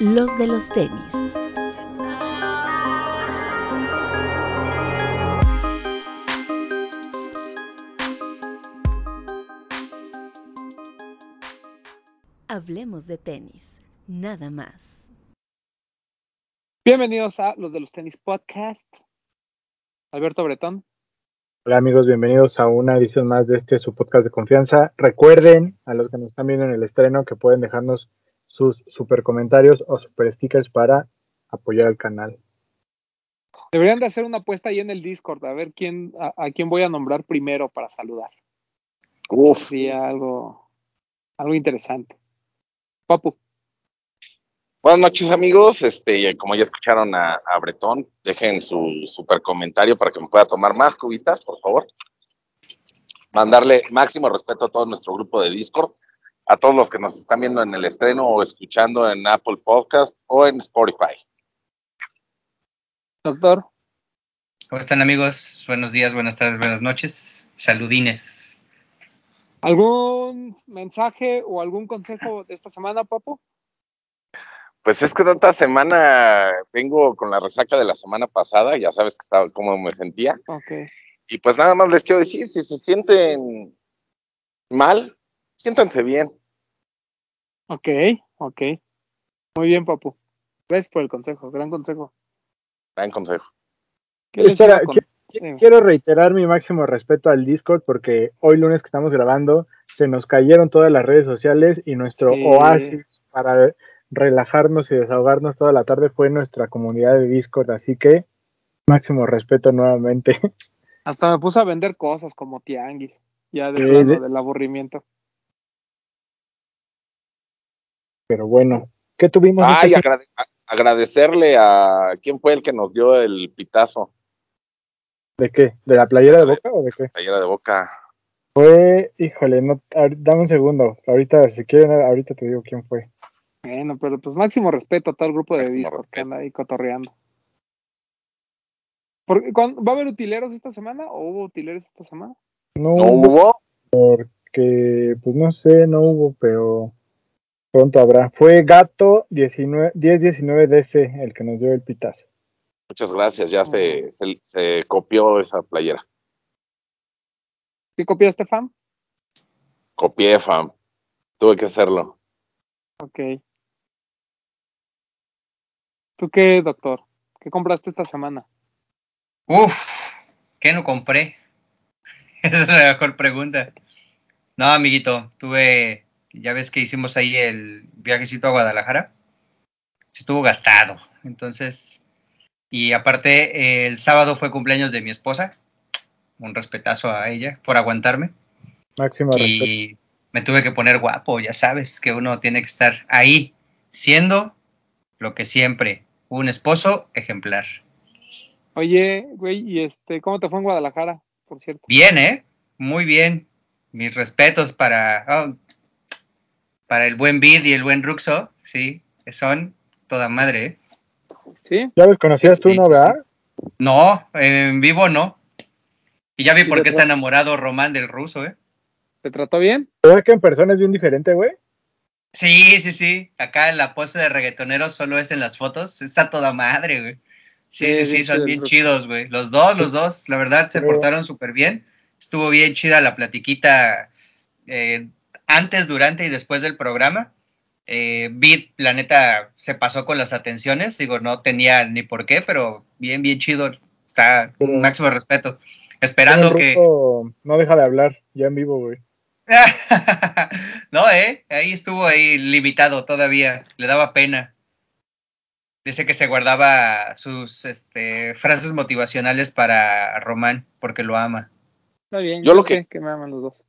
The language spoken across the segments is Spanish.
los de los tenis. Hablemos de tenis, nada más. Bienvenidos a los de los tenis podcast. Alberto Bretón. Hola amigos, bienvenidos a una edición más de este su podcast de confianza. Recuerden a los que nos están viendo en el estreno que pueden dejarnos sus super comentarios o super stickers para apoyar al canal. Deberían de hacer una apuesta ahí en el Discord, a ver quién, a, quién voy a nombrar primero para saludar. Uf. Sería algo, algo interesante. Papu. Buenas noches amigos, este, como ya escucharon a, a Bretón, dejen su super comentario para que me pueda tomar más cubitas, por favor. Mandarle máximo respeto a todo nuestro grupo de Discord, a todos los que nos están viendo en el estreno o escuchando en Apple Podcast o en Spotify. Doctor. ¿Cómo están amigos? Buenos días, buenas tardes, buenas noches. Saludines. ¿Algún mensaje o algún consejo de esta semana, Papu? Pues es que esta semana vengo con la resaca de la semana pasada, ya sabes que estaba cómo me sentía. Okay. Y pues nada más les quiero decir, si se sienten mal, siéntanse bien. Ok, ok. Muy bien, papu. Gracias por el consejo, gran consejo. Gran consejo. Espera, quiero reiterar mi máximo respeto al Discord porque hoy lunes que estamos grabando se nos cayeron todas las redes sociales y nuestro oasis para relajarnos y desahogarnos toda la tarde fue nuestra comunidad de Discord, así que máximo respeto nuevamente. Hasta me puse a vender cosas como tianguis, ya de del aburrimiento. Pero bueno, ¿qué tuvimos? Ay, agradecerle a quién fue el que nos dio el pitazo. ¿De qué? ¿De la playera de boca o de qué? Playera de boca. Fue, híjole, no, dame un segundo. Ahorita, si quieren, ahorita te digo quién fue. Bueno, pero pues máximo respeto a todo el grupo de Discord que anda ahí cotorreando. ¿Va a haber utileros esta semana o hubo utileros esta semana? No, hubo. Porque, pues no sé, no hubo, pero pronto habrá. Fue Gato 1019 DC el que nos dio el pitazo. Muchas gracias, ya se, se, copió esa playera. ¿Sí copiaste, fam? Copié, fam. Tuve que hacerlo. Ok. ¿Tú qué, doctor? ¿Qué compraste esta semana? Uf, ¿qué no compré? Esa es la mejor pregunta. No, amiguito, tuve, ya ves que hicimos ahí el viajecito a Guadalajara. Estuvo gastado, entonces, y aparte el sábado fue cumpleaños de mi esposa. Un respetazo a ella por aguantarme. Máximo y me tuve que poner guapo, ya sabes que uno tiene que estar ahí, siendo lo que siempre, un esposo ejemplar. Oye, güey, ¿y este, cómo te fue en Guadalajara, por cierto? Bien, ¿eh? Muy bien. Mis respetos para, oh, para el buen Bid y el buen Ruxo, sí, son toda madre, ¿eh? ¿Sí? ¿Ya los conocías tú, no, verdad? No, en vivo no. Y ya vi por qué está enamorado Román del ruso, ¿eh? ¿Te trató bien? ¿Sabes que en persona es bien diferente, güey? Sí, sí, sí. Acá en la pose de reggaetonero solo es en las fotos. Está toda madre, güey. Sí, sí, sí, son bien chidos, güey. Los dos, los dos, la verdad, se portaron súper bien. Estuvo bien chida la platiquita eh, antes, durante y después del programa. Eh, Beat, la neta, se pasó con las atenciones. Digo, no tenía ni por qué, pero bien, bien chido. Está un máximo respeto. Esperando que. No deja de hablar ya en vivo, güey. no, eh, ahí estuvo ahí limitado todavía, le daba pena. Dice que se guardaba sus este, frases motivacionales para Román porque lo ama. Está bien, yo, lo que, que me aman los dos.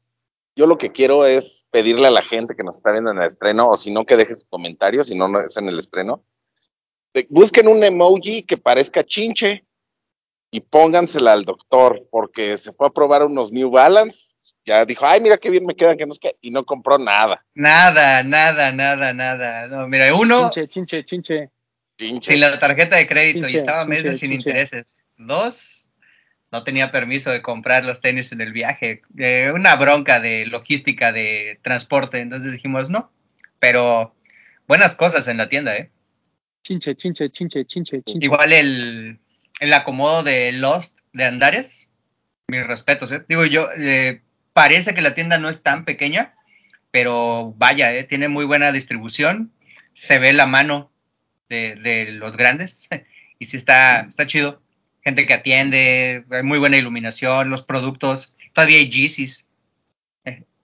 Yo lo que quiero es pedirle a la gente que nos está viendo en el estreno, o si no, que deje su comentario, si no, no es en el estreno. Busquen un emoji que parezca chinche y póngansela al doctor, porque se fue a probar unos New Balance ya dijo, ay, mira qué bien me quedan, que no es que, y no compró nada. Nada, nada, nada, nada. No, mira, uno. Chinche, chinche, chinche. Sin la tarjeta de crédito y estaba meses sin intereses. Dos, no tenía permiso de comprar los tenis en el viaje. Eh, una bronca de logística de transporte. Entonces dijimos, no. Pero buenas cosas en la tienda, ¿eh? Chinche, chinche, chinche, chinche, chinche. Igual el, el acomodo de Lost de Andares, mis respetos, ¿eh? Digo, yo, eh, parece que la tienda no es tan pequeña, pero vaya, ¿eh? tiene muy buena distribución, se ve la mano de, de los grandes y sí está, está chido. Gente que atiende, hay muy buena iluminación, los productos, todavía hay Yeezys.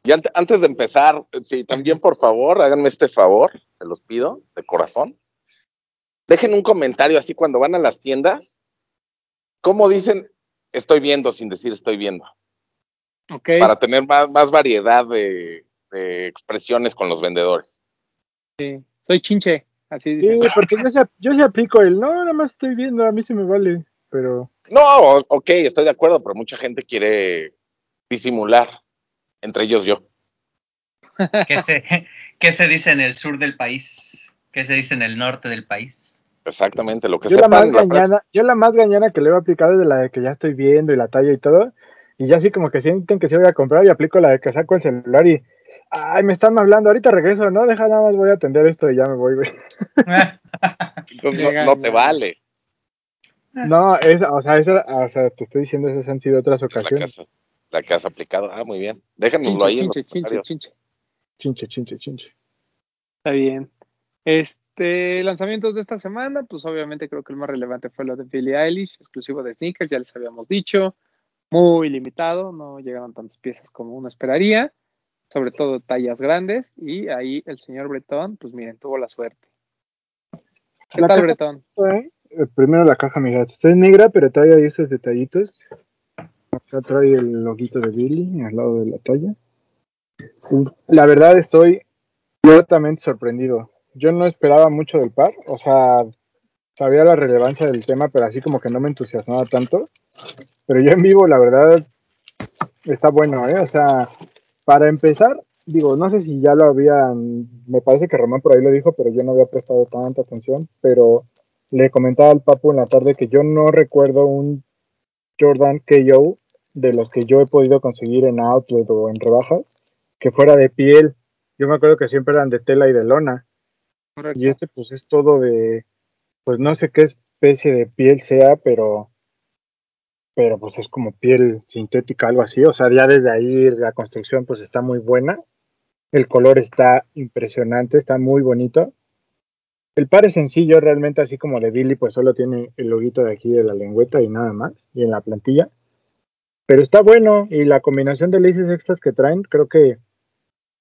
Y antes de empezar, sí, también por favor, háganme este favor, se los pido, de corazón. Dejen un comentario así cuando van a las tiendas. ¿Cómo dicen estoy viendo sin decir estoy viendo? Okay. Para tener más, más variedad de, de, expresiones con los vendedores. Sí, soy chinche. Así sí, porque yo se, yo se aplico el no, nada más estoy viendo, a mí se me vale, pero. No, ok, estoy de acuerdo, pero mucha gente quiere disimular, entre ellos yo. ¿Qué se, ¿Qué se dice en el sur del país? ¿Qué se dice en el norte del país? Exactamente, lo que yo sepan, la más gañana, Yo la más gañana que le he aplicado es de la de que ya estoy viendo y la talla y todo, y ya así como que sienten que se voy a comprar y aplico la de que saco el celular y ay, me están hablando, ahorita regreso, no, deja nada más voy a atender esto y ya me voy, güey. Entonces no, no, te vale. No, es, o sea, esa, o sea, te estoy diciendo, esas han sido otras ocasiones. La que has, la que has aplicado, ah, muy bien. Déjanoslo chinche, ahí. Chinche, chinche, chinche. Chinche, chinche, chinche. Está bien. Este, lanzamientos de esta semana, pues obviamente creo que el más relevante fue lo de Billie Eilish, exclusivo de sneakers, ya les habíamos dicho, muy limitado, no llegaron tantas piezas como uno esperaría, sobre todo tallas grandes, y ahí el señor Bretón, pues miren, tuvo la suerte. ¿Qué La tal, Bretón? Eh, Primero la caja, mira, está en negra, pero trae ahí esos detallitos. Acá trae el loguito de Billy al lado de la talla. La verdad estoy gratamente sorprendido. Yo no esperaba mucho del par, o sea, sabía la relevancia del tema, pero así como que no me entusiasmaba tanto. Pero yo en vivo, la verdad, está bueno, ¿eh? O sea, para empezar, digo, no sé si ya lo habían, me parece que Román por ahí lo dijo, pero yo no había prestado tanta atención, pero le comentaba al Papu en la tarde que yo no recuerdo un Jordan KO de los que yo he podido conseguir en Outlet o en rebajas que fuera de piel. Yo me acuerdo que siempre eran de tela y de lona. Correcto. Y este pues es todo de, pues no sé qué especie de piel sea, pero, pero pues es como piel sintética, algo así. O sea, ya desde ahí la construcción pues está muy buena. El color está impresionante, está muy bonito. El par es sencillo, realmente así como de Billy, pues solo tiene el loguito de aquí de la lengüeta y nada más, y en la plantilla. Pero está bueno, y la combinación de laces extras que traen, creo que,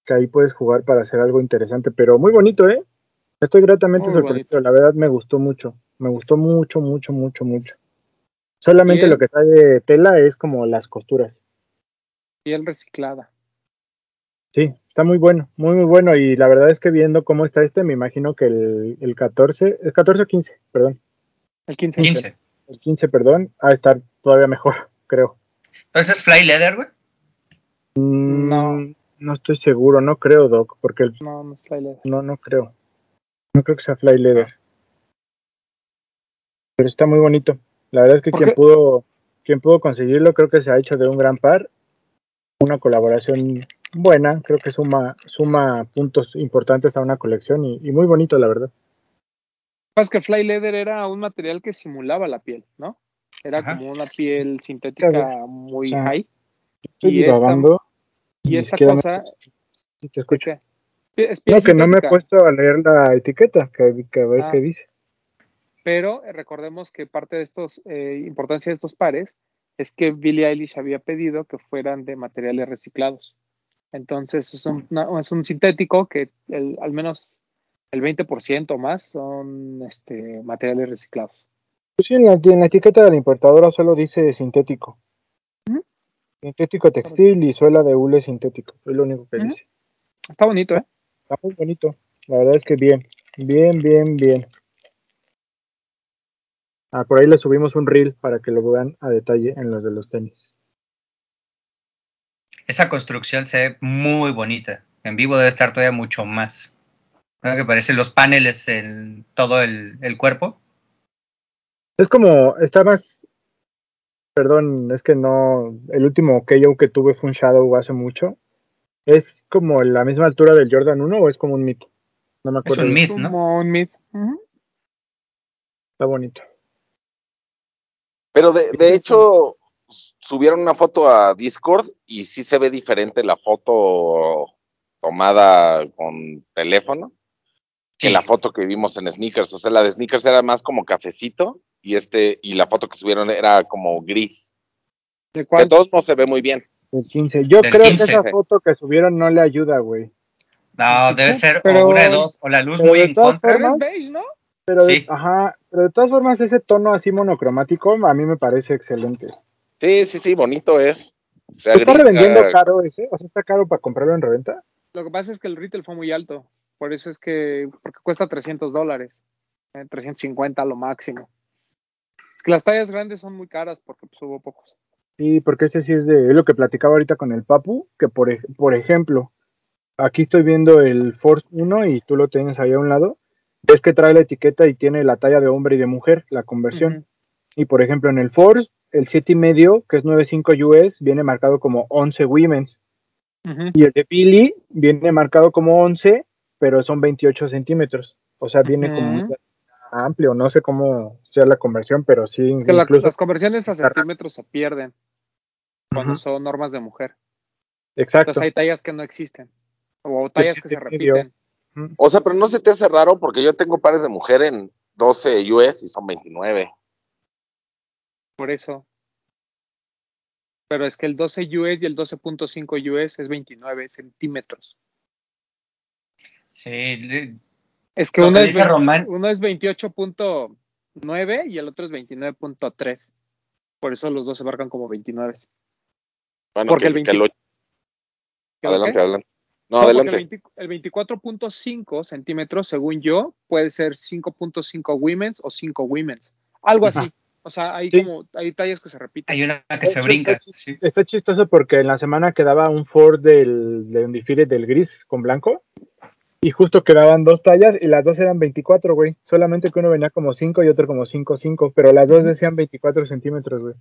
que ahí puedes jugar para hacer algo interesante, pero muy bonito, ¿eh? Estoy gratamente Muy sorprendido, la verdad me gustó mucho, me gustó mucho, mucho, mucho, mucho. Solamente Bien. lo que trae de tela es como las costuras. Piel reciclada. Sí, está muy bueno, muy muy bueno y la verdad es que viendo cómo está este, me imagino que el, el 14, el 14 o 15, perdón, El 15. 15. el 15, perdón, va a estar todavía mejor, creo. Entonces es Fly Leather, güey. Mm, No. No estoy seguro, no creo, Doc, porque el- No, no es Fly Leather. no, no creo. No creo que sea Fly Leather. Pero está muy bonito. La verdad es que ¿Por quien qué? pudo, quien pudo conseguirlo, creo que se ha hecho de un gran par. Una colaboración buena, creo que suma, suma puntos importantes a una colección y, y muy bonito, la verdad. Pasa que Fly Leather era un material que simulaba la piel, ¿no? Era Ajá. como una piel sintética muy O sea, high. Estoy Y esta, y esta me- cosa, Sí, te escucho. Es No, que no me he puesto a leer la etiqueta, que, que a ver Ah. qué dice. pero eh, recordemos que parte de estos, eh, importancia de estos pares es que Billie Eilish había pedido que fueran de materiales reciclados. Entonces es un, una- es un sintético que el- al menos el 20% o más son este, materiales reciclados. Pues sí, en la, en la etiqueta de la importadora solo dice sintético. Sintético textil y suela de hule sintético. Es lo único que dice. Está bonito, ¿eh? Está muy bonito. La verdad es que bien. Bien, bien, bien. Ah, por ahí le subimos un reel para que lo vean a detalle en los de los tenis. Esa construcción se ve muy bonita. En vivo debe estar todavía mucho más. ¿No? Que parecen los paneles en todo el, el cuerpo. Es como, está más, perdón, es que no, el último KO que tuve fue un Shadow hace mucho. ¿Es como la misma altura del Jordan 1 o es como un mito? No me Es acuerdo. un bien. mid, ¿no? Como un mid. Está bonito. Pero de, de hecho, subieron una foto a Discord y sí se ve diferente la foto tomada con teléfono que la foto que vimos en Sneakers. O sea, la de Sneakers era más como cafecito y este y la foto que subieron era como gris. ¿De cuál? De todos no se ve muy bien. Del 15. Yo creo que esa foto que subieron no le ayuda, güey. No, debe ser una de dos, o la luz muy en contra. ¿no? Pero, de, ajá, pero de todas formas ese tono así monocromático a mí me parece excelente. Sí, sí, sí, bonito es. ¿Está revendiendo caro ese? O sea, ¿está caro para comprarlo en reventa? Lo que pasa es que el retail fue muy alto. Por eso es que, porque cuesta 300 dólares. 350 eh, lo máximo. Es que las tallas grandes son muy caras porque pues, hubo pocos. Sí, porque ese sí es de es lo que platicaba ahorita con el Papu, que por, por ejemplo, aquí estoy viendo el Force 1 y tú lo tienes ahí a un lado, es que trae la etiqueta y tiene la talla de hombre y de mujer, la conversión. Y por ejemplo, en el Force, el 7 y medio, que es 9.5 US, viene marcado como 11 women's. Y el de Billy viene marcado como 11, pero son 28 centímetros. O sea, viene como amplio, no sé cómo sea la conversión, pero sí. que las conversiones a centímetros se pierden cuando son normas de mujer. Exacto. Entonces hay tallas que no existen o tallas que se repiten. O sea, pero no se te hace raro porque yo tengo pares de mujer en 12 US y son 29. Por eso. Pero es que el 12 US y el 12.5 US es 29 centímetros. Sí. Es que uno es, uno es 28.9 y el otro es 29.3. Por eso los dos se marcan como 29. Bueno, Porque el, 20... Adelante, adelante. No, adelante. El, 24.5 centímetros, según yo, puede ser 5.5 women's o 5 women's. Algo así. O sea, hay como, hay tallas que se repiten. Hay una que se brinca. Está, chistoso porque en la semana quedaba un Ford del, de Undefeated del gris con blanco. Y justo quedaban dos tallas y las dos eran 24, güey. Solamente que uno venía como 5 y otro como 5, 5. Pero las dos decían 24 centímetros, güey.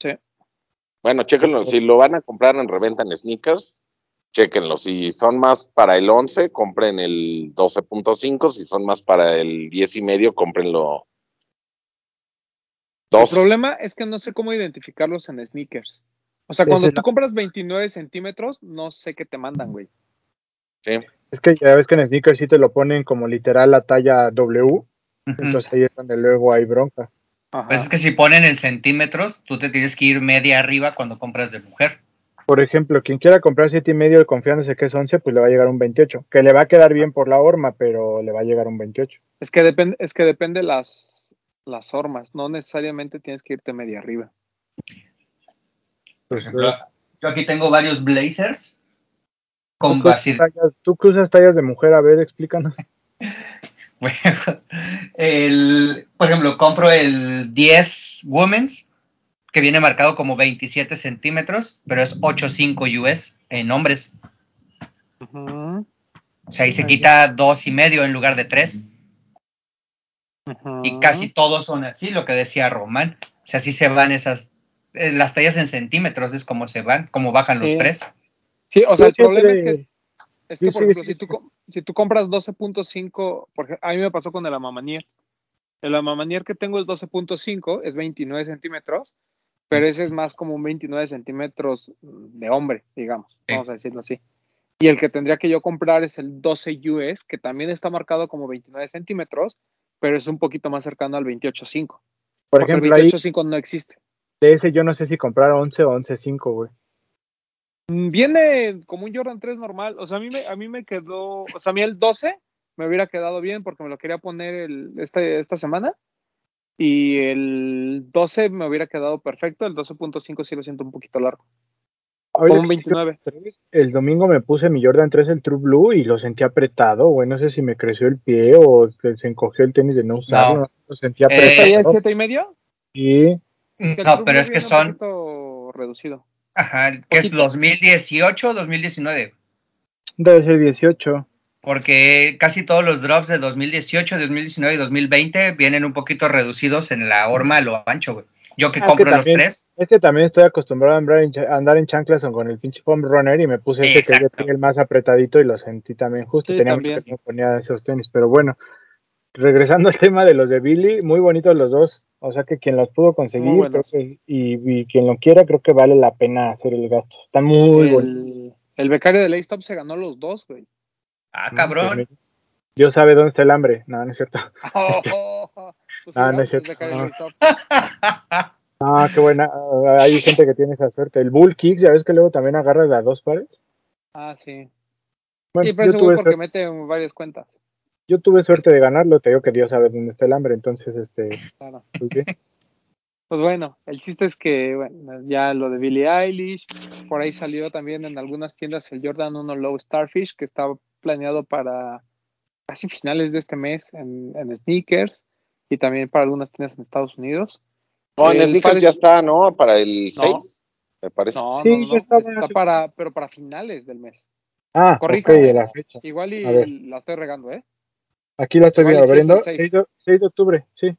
Sí. Bueno, chéquenlo. Si lo van a comprar en reventa en sneakers, chéquenlo. Si son más para el 11, compren el 12.5. Si son más para el 10 y medio, El problema es que no sé cómo identificarlos en sneakers. O sea, cuando tú compras 29 centímetros, no sé qué te mandan, güey. Es que ya ves que en sneakers sí te lo ponen como literal la talla W. Entonces ahí es donde luego hay bronca. Pues es que si ponen en centímetros, tú te tienes que ir media arriba cuando compras de mujer. Por ejemplo, quien quiera comprar siete y medio confiándose que es 11, pues le va a llegar un 28. Que le va a quedar bien por la horma, pero le va a llegar un 28. Es que depende, es que depende las, las hormas. No necesariamente tienes que irte media arriba. Por ejemplo, yo aquí tengo varios blazers con ¿Tú cruzas tallas de mujer? A ver, explícanos. bueno, el, por ejemplo, compro el 10 Women's, que viene marcado como 27 centímetros, pero es 8.5 US en hombres. O sea, ahí se quita dos y medio en lugar de tres. Y casi todos son así, lo que decía Román. O sea, así se van esas, eh, las tallas en centímetros es como se van, como bajan los tres. Sí, o sea, el problema es que, es que por ejemplo, si, tú, si tú compras 12.5, a mí me pasó con el Amamanier. El Amamanier que tengo es 12.5, es 29 centímetros, pero ese es más como un 29 centímetros de hombre, digamos, vamos a decirlo así. Y el que tendría que yo comprar es el 12 US, que también está marcado como 29 centímetros, pero es un poquito más cercano al 28.5. Por ejemplo, el 28.5 no existe. De ese yo no sé si comprar 11 o 11.5, güey. Mm, viene como un Jordan 3 normal. O sea, a mí me, a mí me quedó, o sea, a mí el 12 me hubiera quedado bien porque me lo quería poner el, este, esta semana. Y el 12 me hubiera quedado perfecto. El 12.5 sí lo siento un poquito largo. Como un 29. El domingo me puse mi Jordan 3 el True Blue y lo sentí apretado, güey. No sé si me creció el pie o se encogió el tenis de no usarlo. Lo sentí eh, apretado. ¿El 7 y medio? Sí. No, pero es que son. reducido. Ajá, que es 2018 o 2019. Debe ser 18. Porque casi todos los drops de 2018, 2019 y 2020 vienen un poquito reducidos en la horma a lo ancho, güey. Yo que ah, compro los tres. Es que también estoy acostumbrado a andar en, chanclas con el pinche foam runner y me puse este que yo tenía el más apretadito y lo sentí también justo. tenía que me ponía esos tenis, pero bueno. regresando al tema de los de Billy, muy bonitos los dos. O sea que quien los pudo conseguir y, quien lo quiera, creo que vale la pena hacer el gasto. Está muy bueno. El becario de Laystop se ganó los dos, güey. Ah, cabrón. Pues Dios sabe dónde está el hambre. No, no es cierto. Este, no, no es cierto. Ah, qué buena. Hay gente que tiene esa suerte. El Bull Kicks, ya ves que luego también agarra de a dos pares. Ah, sí. Bueno, sí, pero tuve porque mete varias cuentas. Yo tuve suerte de ganarlo, te digo que Dios sabe dónde está el hambre, entonces, este. Claro. Pues, pues, bueno, el chiste es que, bueno, ya lo de Billie Eilish, por ahí salió también en algunas tiendas el Jordan 1 Low Starfish, que estaba planeado para casi finales de este mes en, en sneakers y también para algunas tiendas en Estados Unidos. No, en sneakers ya está, ¿no? Para el 6, me parece. No, sí, no, no, está, para, pero para finales del mes. Ah, corrijo. Okay, la fecha. Igual y la estoy regando, ¿eh? Aquí la estoy viendo, abriendo. 6 de, 6 de, octubre, sí.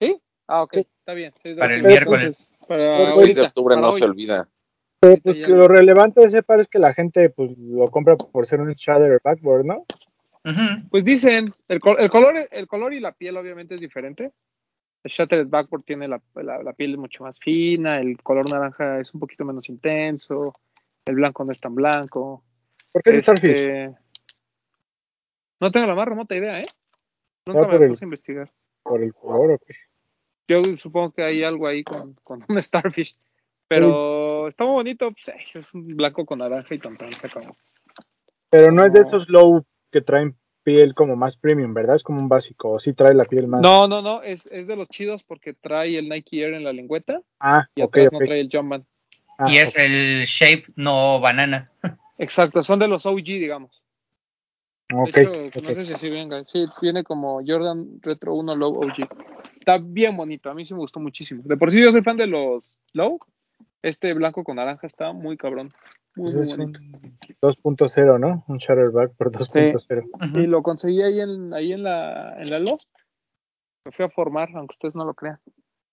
¿Sí? Ah, ok, está bien. para el miércoles. Para el 6 de octubre no se olvida. Pero pues, lo relevante de ese par es que la gente pues lo compra por ser un shader backboard, ¿no? Pues dicen, el, el, color, el color y la piel obviamente es diferente. El Shattered Backboard tiene la, la, piel mucho más fina, el color naranja es un poquito menos intenso, el blanco no es tan blanco. ¿Por qué este, No tengo la más remota idea, ¿eh? Nunca me puse a investigar. ¿Por el color o qué? Yo supongo que hay algo ahí con, con un Starfish. Pero está muy bonito, pues, es un blanco con naranja y tan se acabó. Pero no es de esos low que traen piel como más premium, ¿verdad? Es como un básico, o sí trae la piel más. No, no, no, es, es de los chidos porque trae el Nike Air en la lengüeta. Ah, y atrás no trae el Jumpman. Ah, y es el shape, no banana. Exacto, son de los OG, digamos. Ok. No sé si así venga. Sí, viene como Jordan Retro 1 Low OG. Está bien bonito, a mí sí me gustó muchísimo. De por sí yo soy fan de los Low. Este blanco con naranja está muy cabrón. Muy, muy bonito. 2.0, ¿no? Un Shutterback por 2.0. Y lo conseguí ahí en, ahí en la, en la Lost. Me fui a formar, aunque ustedes no lo crean.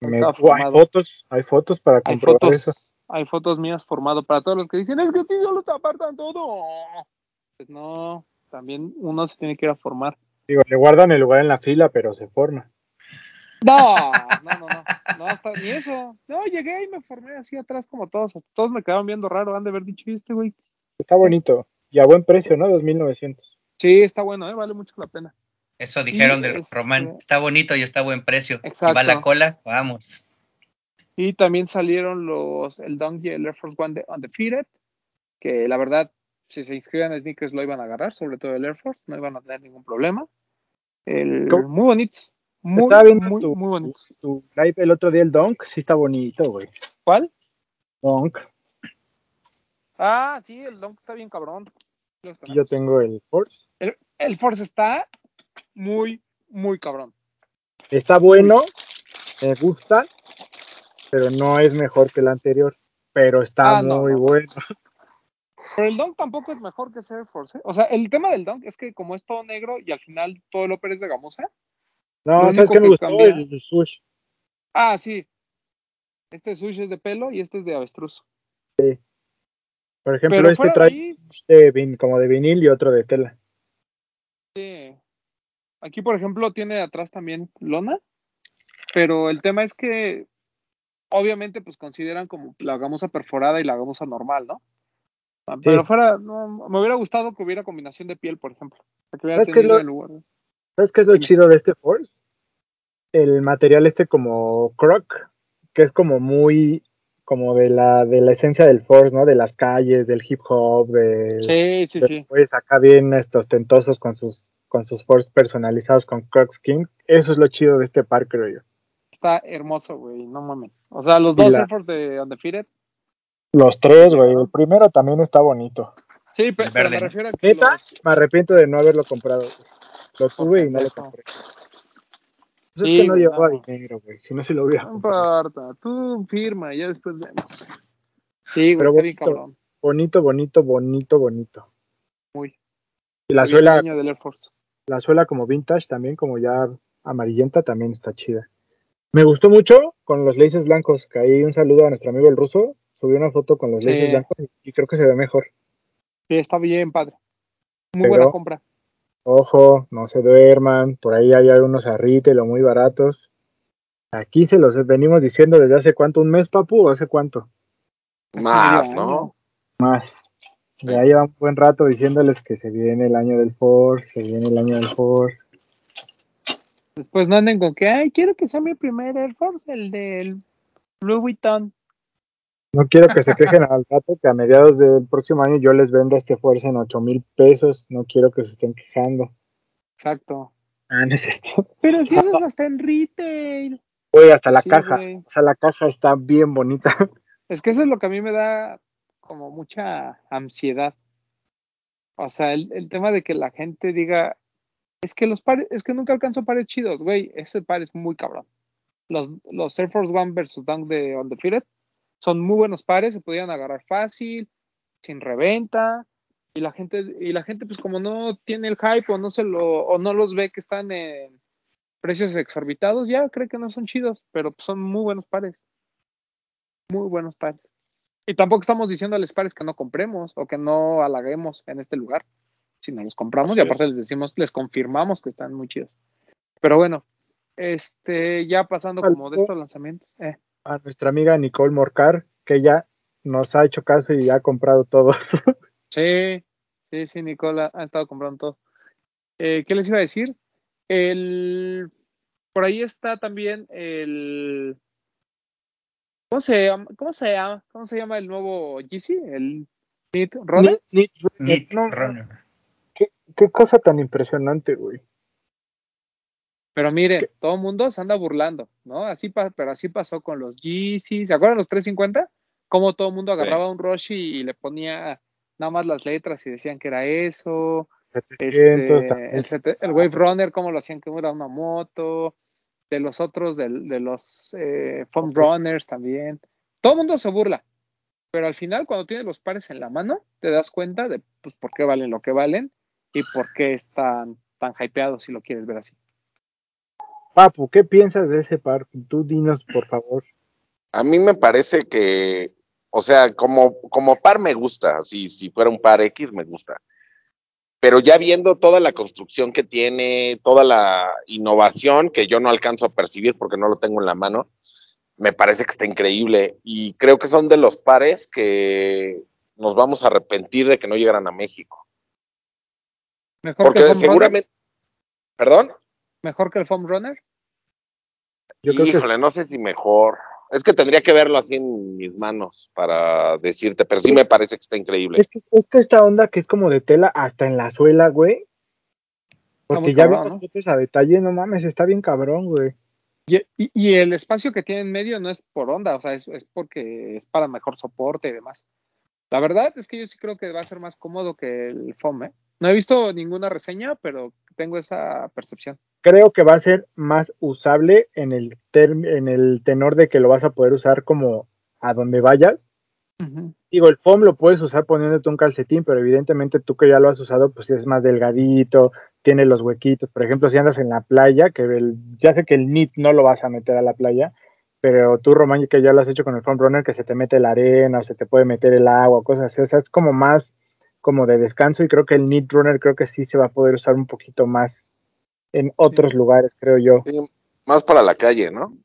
hay fotos, hay fotos para comprobar hay fotos, eso. Hay fotos mías formado para todos los que dicen, es que a ti solo te apartan todo. Pues no, también uno se tiene que ir a formar. Digo, le guardan el lugar en la fila, pero se forma. No, no, no, no, no, hasta ni eso. No, llegué y me formé así atrás como todos. Todos me quedaban viendo raro, han de haber dicho, este güey. Está bonito. Y a buen precio, ¿no? 2.900. Sí, está bueno, ¿eh? vale mucho la pena. Eso dijeron del este, Román. Está bonito y está a buen precio. Exacto. Y va la cola, vamos. Y también salieron los, el Dunk y el Air Force One de Undefeated, que la verdad, si se inscriban a sneakers lo iban a agarrar, sobre todo el Air Force, no iban a tener ningún problema. El, muy bonitos. Muy, muy, tu, muy bonito. Tu live el otro día, el Donk, sí está bonito, güey. ¿Cuál? Donk. Ah, sí, el Donk está bien cabrón. Yo tengo el Force. El, Force está muy, muy cabrón. Está bueno, me gusta, pero no es mejor que el anterior. Pero está ah, muy bueno. Pero el Dunk tampoco es mejor que ese Force. ¿eh? O sea, el tema del Dunk es que como es todo negro y al final todo el upper es de gamuza, no, ¿sabes qué me gustó? El, sush. Ah, sí. Este sush es de pelo y este es de avestruz. Sí. Por ejemplo, este trae como de vinil y otro de tela. Sí. Aquí, por ejemplo, tiene atrás también lona, pero el tema es que obviamente pues consideran como la gamuza perforada y la gamuza normal, ¿no? Pero fuera, no, me hubiera gustado que hubiera combinación de piel, por ejemplo. Que hubiera tenido el lugar. ¿Sabes qué es lo chido de este Force? El material este como croc, que es como muy como de la de la esencia del Force, ¿no? De las calles, del hip hop, de Sí, sí, sí. Pues acá bien estos tentosos con sus con sus Force personalizados con Croc Skin. Eso es lo chido de este par, creo yo. Está hermoso, güey, no mames. O sea, los dos la... de Undefeated. Los tres, güey. El primero también está bonito. Sí, pero, me refiero a que Me arrepiento de no haberlo comprado. Lo tuve y no lo compré. Pues es que no llevaba dinero, güey. Si no se lo hubiera. No importa. Tú firma y ya después vemos. Sí, güey, Pero bonito, cabrón. bonito, bonito, bonito, bonito. Muy. Y la suela. Del Air Force. La suela como vintage también, como ya amarillenta, también está chida. Me gustó mucho con los laces blancos. Que ahí un saludo a nuestro amigo el ruso. Subió una foto con los laces blancos y creo que se ve mejor. Sí, está bien, padre. Muy buena compra. Ojo, no se duerman, por ahí hay algunos a lo muy baratos. Aquí se los venimos diciendo desde hace cuánto, un mes, papu, o hace cuánto. Más, ¿no? Más. Ya lleva un buen rato diciéndoles que se viene el año del Force, se viene el año del Force. Después no anden con que, ay, quiero que sea mi primer Air Force, el del Louis Vuitton. No quiero que se quejen al rato que a mediados del próximo año yo les venda este Force en 8 mil pesos. No quiero que se estén quejando. Exacto. Ah, Pero si eso es hasta en retail. Oye, hasta la caja. O sea, la caja está bien bonita. Es que eso es lo que a mí me da como mucha ansiedad. O sea, el, tema de que la gente diga, es que los pares, es que nunca alcanzo pares chidos, güey, ese par es muy cabrón. Los, los Air Force One versus Dunk de On the Field son muy buenos pares, se podían agarrar fácil, sin reventa, y la gente, y la gente, pues como no tiene el hype o no se lo, o no los ve que están en precios exorbitados, ya cree que no son chidos, pero pues, son muy buenos pares. Muy buenos pares. Y tampoco estamos diciendo a los pares que no compremos o que no halaguemos en este lugar, sino los compramos y aparte les decimos, les confirmamos que están muy chidos. Pero bueno, este, ya pasando como de estos lanzamientos. Eh a nuestra amiga Nicole Morcar, que ya nos ha hecho caso y ha comprado todo. sí, sí, sí, Nicole ha, estado comprando todo. Eh, ¿Qué les iba a decir? El, por ahí está también el... ¿Cómo se llama? ¿Cómo se llama? ¿Cómo se llama el nuevo Yeezy? ¿El Runner? Runner. ¿Qué, qué cosa tan impresionante, güey. Pero mire, todo el mundo se anda burlando, ¿no? Así pero así pasó con los Yeezys. ¿Se acuerdan los 350? Cómo todo el mundo agarraba un Roshi y le ponía nada más las letras y decían que era eso. Este, el, Wave Runner, cómo lo hacían que era una moto. De los otros, de, los eh, Foam Runners también. Todo el mundo se burla. Pero al final, cuando tienes los pares en la mano, te das cuenta de pues, por qué valen lo que valen y por qué están tan hypeados si lo quieres ver así. Papu, ¿qué piensas de ese par? Tú dinos, por favor. A mí me parece que, o sea, como, como par me gusta, si, si fuera un par X me gusta. Pero ya viendo toda la construcción que tiene, toda la innovación que yo no alcanzo a percibir porque no lo tengo en la mano, me parece que está increíble. Y creo que son de los pares que nos vamos a arrepentir de que no llegaran a México. Mejor porque seguramente. ¿Perdón? ¿Mejor que el Foam Runner? Yo Híjole, no sé si mejor. Es que tendría que verlo así en mis manos para decirte, pero sí me parece que está increíble. Es que, esta onda que es como de tela hasta en la suela, güey. Porque ya vemos fotos a detalle, no mames, está bien cabrón, güey. Y, el espacio que tiene en medio no es por onda, o sea, es, es, porque es para mejor soporte y demás. La verdad es que yo sí creo que va a ser más cómodo que el foam, ¿eh? No he visto ninguna reseña, pero tengo esa percepción. Creo que va a ser más usable en el, en el tenor de que lo vas a poder usar como a donde vayas. Digo, el foam lo puedes usar poniéndote un calcetín, pero evidentemente tú que ya lo has usado, pues es más delgadito, tiene los huequitos. Por ejemplo, si andas en la playa, que el, ya sé que el knit no lo vas a meter a la playa, pero tú, Román, que ya lo has hecho con el foam runner, que se te mete la arena, o se te puede meter el agua, cosas así. O sea, es como más como de descanso y creo que el Need Runner creo que sí se va a poder usar un poquito más en otros lugares, creo yo. más para la calle, ¿no?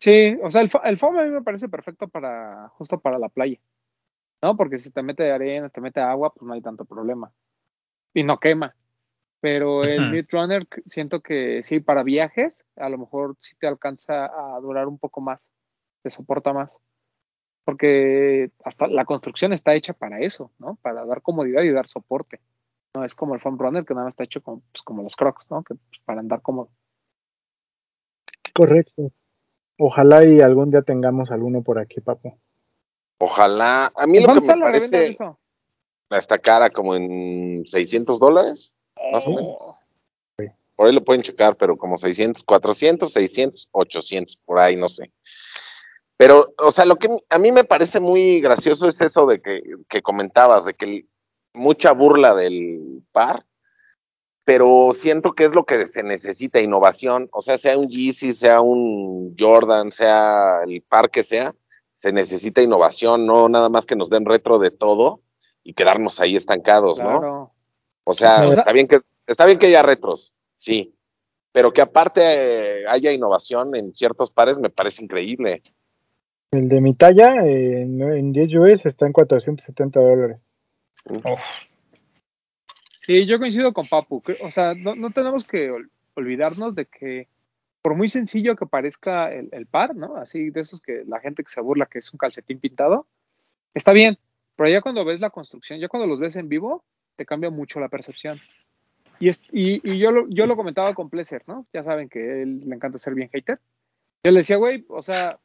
Sí, o sea, el, el foam a mí me parece perfecto para, justo para la playa, ¿no? Porque si te mete arena, te mete agua, pues no hay tanto problema. Y no quema. Pero el Need Runner siento que sí, para viajes, a lo mejor sí te alcanza a durar un poco más, te soporta más porque hasta la construcción está hecha para eso, ¿no? Para dar comodidad y dar soporte. No es como el foam runner que nada más está hecho como, pues, como los crocs, ¿no? Que pues, para andar cómodo. Correcto. Ojalá y algún día tengamos alguno por aquí, papo. Ojalá. A mí lo que me parece la está cara como en 600 dólares, más o menos. Por ahí lo pueden checar, pero como 600, 400, 600, 800, por ahí, no sé. Pero, o sea, lo que a mí me parece muy gracioso es eso de que, que comentabas, de que mucha burla del par, pero siento que es lo que se necesita, innovación, o sea, sea un Yeezy, sea un Jordan, sea el par que sea, se necesita innovación, no nada más que nos den retro de todo y quedarnos ahí estancados, ¿no? O sea, está bien que está bien que haya retros, sí, pero que aparte eh, haya innovación en ciertos pares me parece increíble. El de mi talla en, 10 US está en 470 dólares. Sí, yo coincido con Papu. o sea, no, tenemos que olvidarnos de que por muy sencillo que parezca el, par, ¿no? Así de esos que la gente que se burla que es un calcetín pintado, está bien, pero ya cuando ves la construcción, ya cuando los ves en vivo, te cambia mucho la percepción. Y, y, yo, lo, yo lo comentaba con Pleasure, ¿no? Ya saben que él le encanta ser bien hater. Yo le decía, güey, o sea,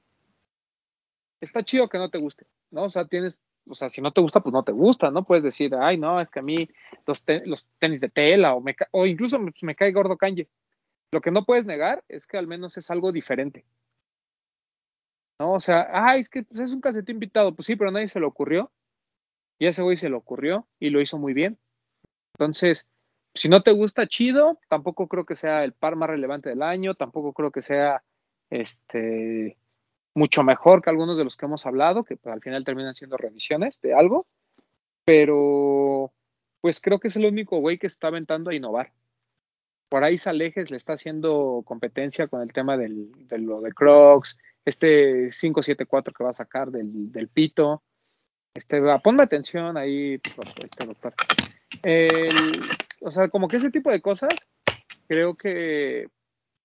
está chido que no te guste, ¿no? O sea, tienes, o sea, si no te gusta, pues no te gusta, ¿no? Puedes decir, ay, no, es que a mí los, los tenis de tela o, o incluso me, cae gordo Kanye. Lo que no puedes negar es que al menos es algo diferente. ¿No? O sea, ay, es que pues, es un calcetín invitado. Pues sí, pero a nadie se le ocurrió. Y ese güey se le ocurrió y lo hizo muy bien. Entonces, si no te gusta, chido. Tampoco creo que sea el par más relevante del año. Tampoco creo que sea este mucho mejor que algunos de los que hemos hablado, que pues, al final terminan siendo revisiones de algo, pero pues creo que es el único güey que está aventando a innovar. Por ahí Salejes le está haciendo competencia con el tema del, de lo de Crocs, este 574 que va a sacar del, del pito. Este, ponme atención ahí, este doctor. o sea, como que ese tipo de cosas creo que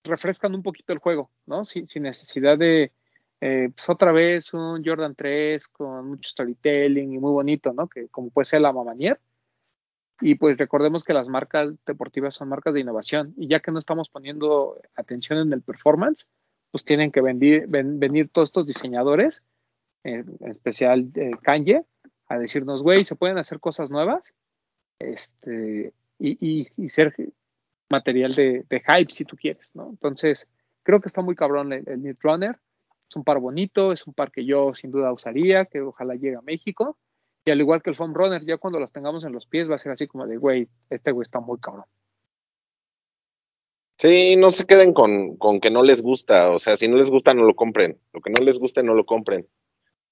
refrescan un poquito el juego, ¿no? sin necesidad de, eh, pues otra vez un Jordan 3 con mucho storytelling y muy bonito, ¿no? Que como puede ser la Mamanier. Y pues recordemos que las marcas deportivas son marcas de innovación y ya que no estamos poniendo atención en el performance, pues tienen que venir, venir todos estos diseñadores, en especial eh, Kanye, a decirnos, güey, se pueden hacer cosas nuevas este, y, y, ser material de, hype si tú quieres, ¿no? Entonces, creo que está muy cabrón el, el Runner es un par bonito, es un par que yo sin duda usaría, que ojalá llegue a México. Y al igual que el foam runner, ya cuando los tengamos en los pies va a ser así como de, güey, este güey está muy cabrón. Sí, no se queden con, con, que no les gusta, o sea, si no les gusta no lo compren, lo que no les guste no lo compren,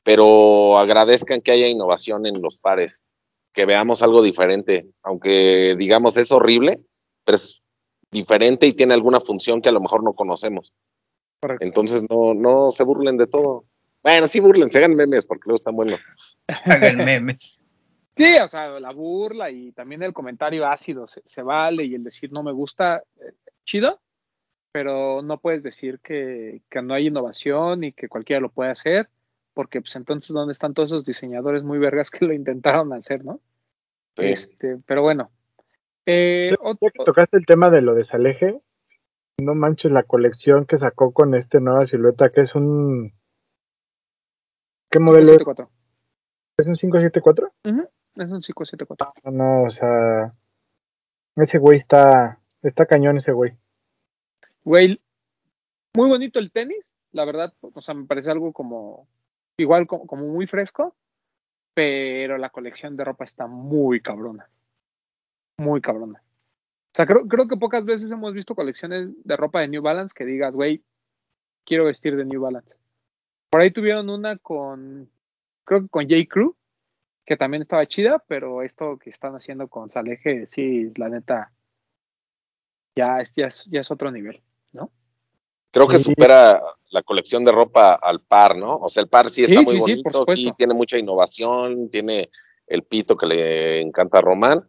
pero agradezcan que haya innovación en los pares, que veamos algo diferente, aunque digamos es horrible, pero es diferente y tiene alguna función que a lo mejor no conocemos. Entonces no, no se burlen de todo. Bueno, sí burlen, se hagan memes porque luego están buenos. Hagan memes. Sí, o sea, la burla y también el comentario ácido se, vale y el decir no me gusta, eh, chido, pero no puedes decir que, que, no hay innovación y que cualquiera lo puede hacer, porque pues entonces ¿dónde están todos esos diseñadores muy vergas que lo intentaron hacer, no? Este, pero bueno. Eh, tocaste el tema de lo de Saleje, no manches la colección que sacó con esta nueva silueta, que es un... ¿Qué modelo 574. es? ¿Es un 574? Es un 574. No, no, o sea... Ese güey está... Está cañón ese güey. Güey, muy bonito el tenis, la verdad, o sea, me parece algo como... Igual como, como muy fresco, pero la colección de ropa está muy cabrona. Muy cabrona. O sea, creo, creo que pocas veces hemos visto colecciones de ropa de New Balance que digas, güey, quiero vestir de New Balance. Por ahí tuvieron una con, creo que con J. Crew, que también estaba chida, pero esto que están haciendo con Saleje, sí, la neta, ya es, ya es, ya es otro nivel, ¿no? Creo que supera la colección de ropa al par, ¿no? O sea, el par sí está muy bonito, sí, tiene mucha innovación, tiene el pito que le encanta a Román,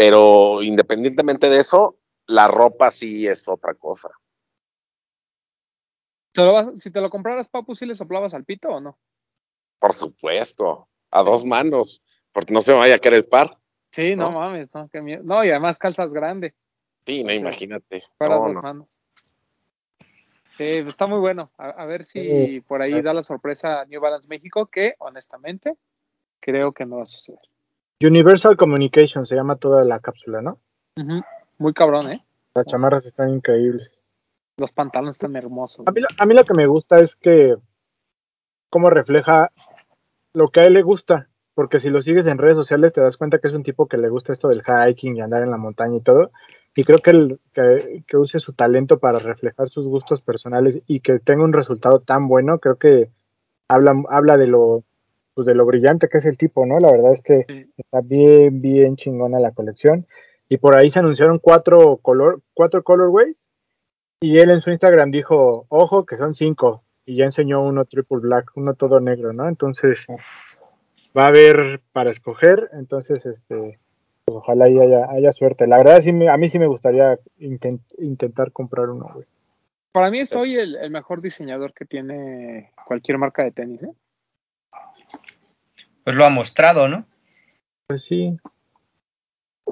pero independientemente de eso, la ropa sí es otra cosa. si te lo compraras, Papu, ¿sí le soplabas al pito o no? Por supuesto, a dos manos, porque no se me vaya a caer el par. Sí, no, mames, no, qué miedo. No, y además calzas grande. Sí, no, imagínate. Para dos manos. Está muy bueno. A, ver si por ahí da la sorpresa a New Balance México, que honestamente creo que no va a suceder. Universal Communication se llama toda la cápsula, ¿no? Muy cabrón, ¿eh? Las chamarras están increíbles. Los pantalones están hermosos. A mí, a mí, lo que me gusta es que cómo refleja lo que a él le gusta, porque si lo sigues en redes sociales te das cuenta que es un tipo que le gusta esto del hiking y andar en la montaña y todo. Y creo que, el, que, que use su talento para reflejar sus gustos personales y que tenga un resultado tan bueno, creo que habla, habla de lo pues de lo brillante que es el tipo, ¿no? La verdad es que está bien, bien chingona la colección. y por ahí se anunciaron cuatro, color, cuatro colorways y él en su Instagram dijo, ojo, que son cinco y ya enseñó uno triple black, uno todo negro, ¿no? Entonces va a haber para escoger, entonces este pues ojalá y haya, suerte. La verdad sí a mí sí me gustaría intentar comprar uno, güey. Para mí soy el, el, mejor diseñador que tiene cualquier marca de tenis, ¿eh? Pues lo ha mostrado, ¿no? Pues sí.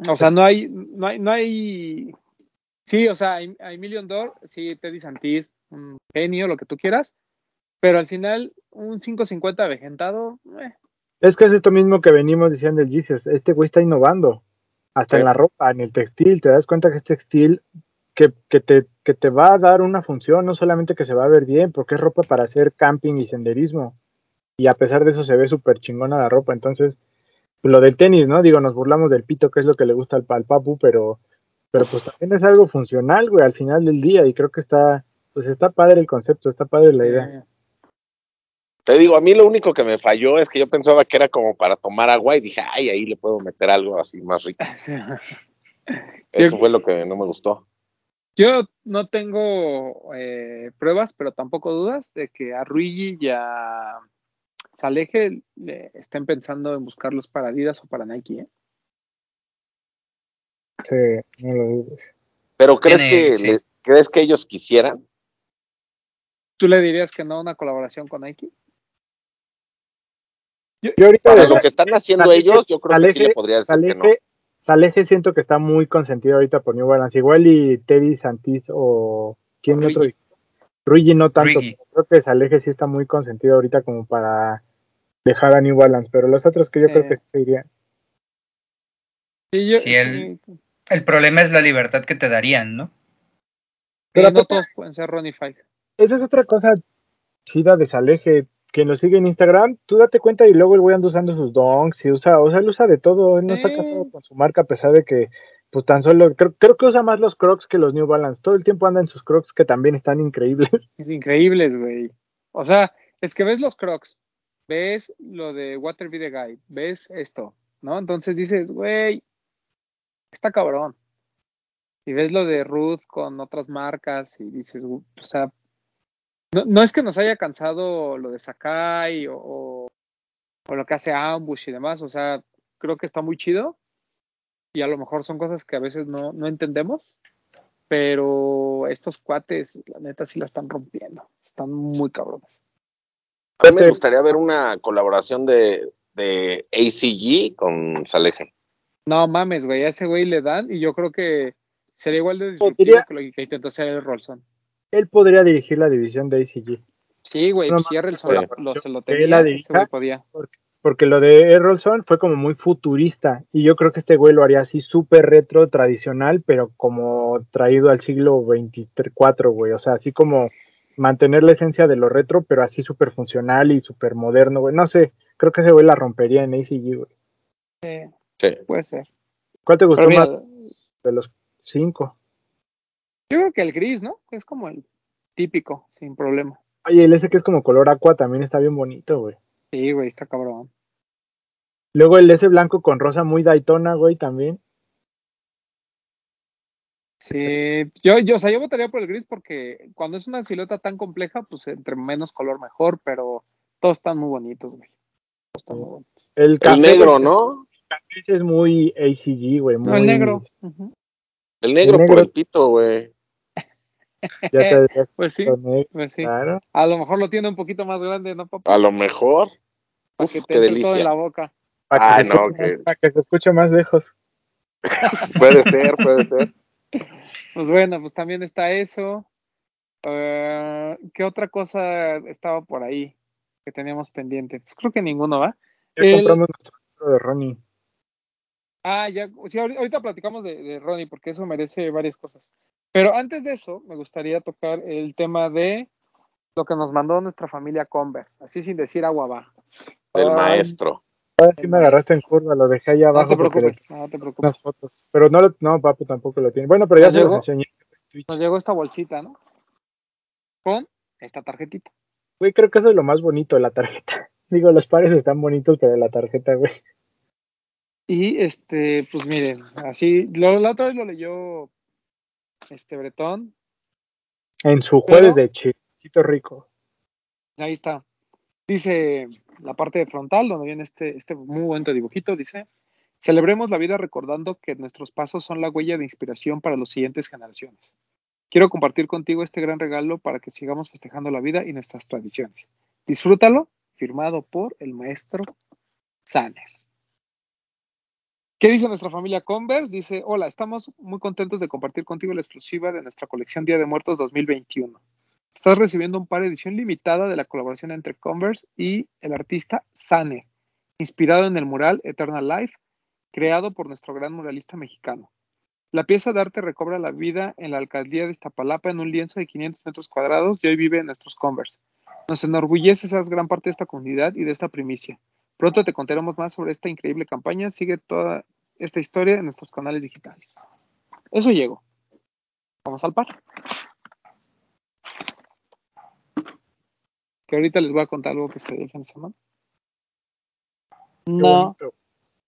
O sea, no hay, no hay, no hay. Sí, o sea, hay, hay Million Door, sí, Teddy Santis, un genio, lo que tú quieras, pero al final, un 550 avejentado, eh. Es que es esto mismo que venimos diciendo el Jesus, este güey está innovando, hasta en la ropa, en el textil, te das cuenta que es textil que, que, te, que te va a dar una función, no solamente que se va a ver bien, porque es ropa para hacer camping y senderismo, y a pesar de eso se ve súper chingona la ropa, entonces lo del tenis, ¿no? Digo, nos burlamos del pito, que es lo que le gusta al, papu, pero, pero pues también es algo funcional, güey, al final del día, y creo que está, pues está padre el concepto, está padre la idea. Te digo, a mí lo único que me falló es que yo pensaba que era como para tomar agua y dije, ay, ahí le puedo meter algo así más rico. Eso fue lo que no me gustó. Yo no tengo eh, pruebas, pero tampoco dudas de que a Ruigi ya Saleje le estén pensando en buscarlos para Adidas o para Nike, ¿eh? Sí, no lo dudes. Pero ¿crees que crees que ellos quisieran? ¿Tú le dirías que no una colaboración con Nike? Yo, ahorita de lo que están haciendo ellos, yo creo que sí le podría decir que no. Saleje siento que está muy consentido ahorita por New Balance. Igual y Teddy Santis o quién otro. Ruigi no tanto. Creo que Saleje sí está muy consentido ahorita como para dejar a New Balance, pero los otros que yo creo que sí se irían. Sí, el, el, problema es la libertad que te darían, ¿no? Pero no todos pueden ser Ronnie Five. Esa es otra cosa chida de Saleje. Quien lo sigue en Instagram, tú date cuenta y luego el güey anda usando sus donks y usa, o sea, él usa de todo. Él no está casado con su marca a pesar de que, pues tan solo, creo, creo que usa más los crocs que los New Balance. Todo el tiempo anda en sus crocs que también están increíbles. Es increíbles, güey. O sea, es que ves los crocs ves lo de Water Video Guide, ves esto, ¿no? Entonces dices, güey, está cabrón. Y ves lo de Ruth con otras marcas y dices, o sea, no, es que nos haya cansado lo de Sakai o, o, lo que hace Ambush y demás, o sea, creo que está muy chido y a lo mejor son cosas que a veces no, no entendemos, pero estos cuates, la neta, sí la están rompiendo, están muy cabrones. A mí me gustaría ver una colaboración de, de ACG con Saleje. No mames, güey, a ese güey le dan y yo creo que sería igual de disruptivo que lo que intentó hacer el Rolson. Él podría dirigir la división de ACG. Sí, güey, no, si lo, se lo tenía, ese güey podía. Porque, lo de Errolson fue como muy futurista y yo creo que este güey lo haría así súper retro, tradicional, pero como traído al siglo 24, güey, o sea, así como mantener la esencia de lo retro, pero así súper funcional y súper moderno, güey. No sé, creo que ese güey la rompería en ACG, güey. Sí, puede ser. ¿Cuál te gustó más de los cinco? Yo creo que el gris, ¿no? Es como el típico, sin problema. Oye, el ese que es como color aqua también está bien bonito, güey. Sí, güey, está cabrón. Luego el ese blanco con rosa muy Daytona, güey, también. Sí, yo, yo, o sea, yo votaría por el gris porque cuando es una silueta tan compleja, pues entre menos color mejor, pero todos están muy bonitos, güey. Todos están muy bonitos. El, negro, ¿no? El gris es muy ACG, güey. Muy... el negro. El negro. por el pito, güey. pues sí, pues sí. Claro. A lo mejor lo tiene un poquito más grande, ¿no, papá? A lo mejor. Para que te qué delicia. todo en la boca. Para no, que... para que se escuche más lejos. puede ser, puede ser. Pues bueno, pues también está eso. Uh, ¿Qué otra cosa estaba por ahí que teníamos pendiente? Pues creo que ninguno, ¿va? Ya compramos nuestro de Ronnie. Ah, ya, sí, ahorita platicamos de, de, Ronnie porque eso merece varias cosas. Pero antes de eso, me gustaría tocar el tema de lo que nos mandó nuestra familia Converse, así sin decir agua va. El maestro. Ahora sí me agarraste en curva, lo dejé ahí abajo. No te preocupes, no te preocupes. Unas fotos. Pero no, no, papu tampoco lo tiene. Bueno, pero ya se los enseñé. Nos llegó esta bolsita, ¿no? Con esta tarjetita. Güey, creo que eso es lo más bonito de la tarjeta. Digo, los pares están bonitos, pero la tarjeta, güey. Y este, pues miren, así, lo, la otra vez lo leyó este Bretón. En su jueves de chiquito rico. Ahí está. Dice la parte frontal, donde viene este, este muy buen dibujito, dice, celebremos la vida recordando que nuestros pasos son la huella de inspiración para las siguientes generaciones. Quiero compartir contigo este gran regalo para que sigamos festejando la vida y nuestras tradiciones. Disfrútalo, firmado por el maestro Saner. ¿Qué dice nuestra familia Converse? Dice, hola, estamos muy contentos de compartir contigo la exclusiva de nuestra colección Día de Muertos 2021. Estás recibiendo un par edición limitada de la colaboración entre Converse y el artista Saner, inspirado en el mural Eternal Life, creado por nuestro gran muralista mexicano. La pieza de arte recobra la vida en la alcaldía de Iztapalapa en un lienzo de 500 metros cuadrados y hoy vive en nuestros Converse. Nos enorgullece ser gran parte de esta comunidad y de esta primicia. Pronto te contaremos más sobre esta increíble campaña. Sigue toda esta historia en nuestros canales digitales. Eso llegó. Vamos al par. Que ahorita les voy a contar algo que se dio el fin de semana. No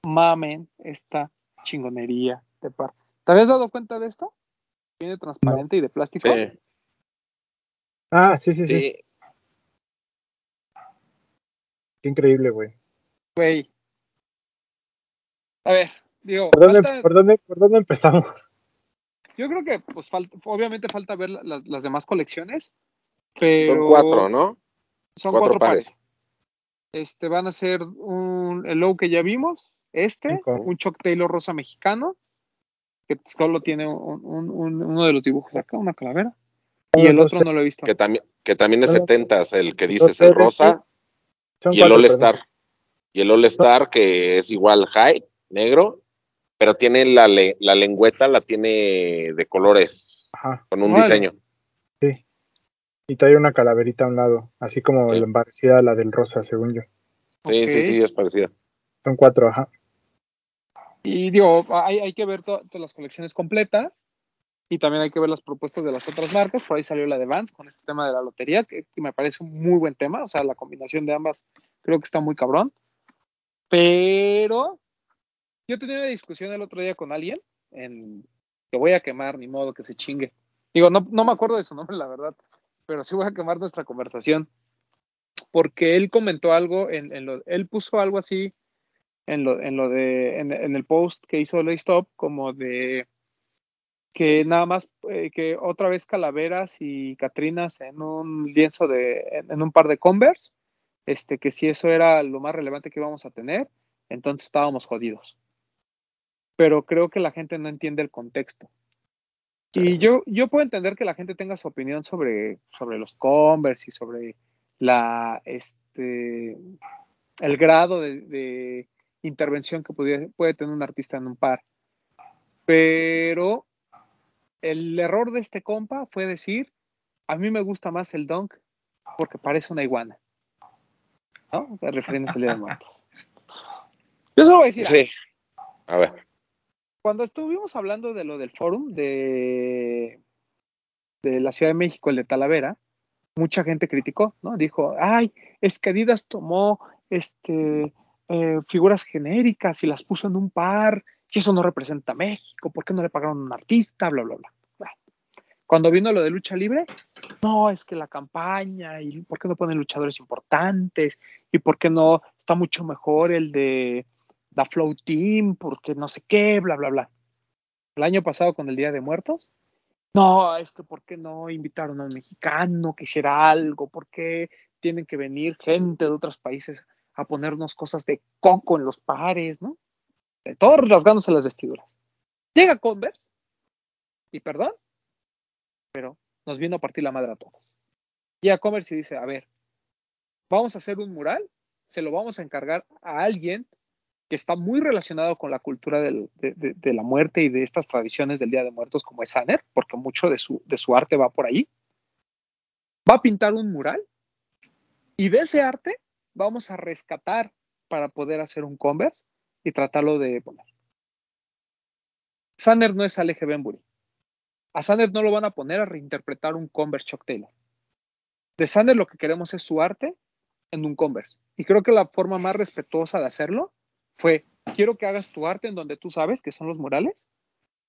mamen esta chingonería de par. ¿Te habías dado cuenta de esto? Viene transparente y de plástico. Sí. Ah, sí, sí, sí. Qué increíble, güey. Güey. A ver, digo. ¿Por dónde, ¿por dónde, por dónde empezamos? Yo creo que, pues, falta, obviamente falta ver las, las demás colecciones. Pero... Son cuatro, ¿no? Son cuatro, pares. Este, van a ser un, el low que ya vimos, este, un Chuck Taylor rosa mexicano, que solo tiene uno de los dibujos acá, una calavera. Y el otro no lo he visto. Que también, que también es setentas, el que dices el rosa. Y el All Star. Y el All Star, que es igual high, negro, pero tiene la, la lengüeta, la tiene de colores, con un diseño. Sí. Y trae una calaverita a un lado, así como la parecida a la del rosa, según yo. Sí, sí, sí, es parecida. Son cuatro, ajá. Y digo, hay, hay que ver todas las colecciones completas y también hay que ver las propuestas de las otras marcas. Por ahí salió la de Vans con este tema de la lotería, que, me parece un muy buen tema. O sea, la combinación de ambas creo que está muy cabrón. Pero yo tenía una discusión el otro día con alguien en que voy a quemar, ni modo que se chingue. Digo, no, no me acuerdo de su nombre, la verdad, pero sí voy a quemar nuestra conversación. Porque él comentó algo, en, en él puso algo así en lo, en lo de, en, el post que hizo Lay Stop, como de que nada más, eh, que otra vez calaveras y catrinas en un lienzo de, en, un par de Converse, este, que si eso era lo más relevante que íbamos a tener, entonces estábamos jodidos. Pero creo que la gente no entiende el contexto. Y yo, yo puedo entender que la gente tenga su opinión sobre, sobre los Converse y sobre la, este, el grado de intervención que puede tener un artista en un par. Pero el error de este compa fue decir, a mí me gusta más el Dunk porque parece una iguana. ¿No? Refiriéndose al día de Yo solo voy a decir. Sí. A ver. Cuando estuvimos hablando de lo del forum de, de la Ciudad de México, el de Talavera, mucha gente criticó, ¿no? Dijo, ay, es que Adidas tomó este eh, figuras genéricas y las puso en un par, y eso no representa a México, ¿por qué no le pagaron a un artista? Bla, bla, bla. Cuando vino lo de lucha libre, no, es que la campaña, y por qué no ponen luchadores importantes, y por qué no está mucho mejor el de la Flow porque no sé qué, bla, bla, bla. El año pasado con el Día de Muertos, no, es que por qué no invitaron a un mexicano que hiciera algo, por qué tienen que venir gente de otros países a ponernos cosas de coco en los pares, ¿no? De todos rasgándose las vestiduras. Llega Converse, y perdón, pero nos vino a partir la madre a todos. Llega Converse y dice, a ver, vamos a hacer un mural, se lo vamos a encargar a alguien que está muy relacionado con la cultura de, la muerte y de estas tradiciones del Día de Muertos como es Saner, porque mucho de su, arte va por ahí. Va a pintar un mural y de ese arte vamos a rescatar para poder hacer un Converse y tratarlo de poner. Sander no es Aleje Benbury. A Sander no lo van a poner a reinterpretar un Converse Chuck. De Sander lo que queremos es su arte en un Converse. Y creo que la forma más respetuosa de hacerlo fue, quiero que hagas tu arte en donde tú sabes que son los murales,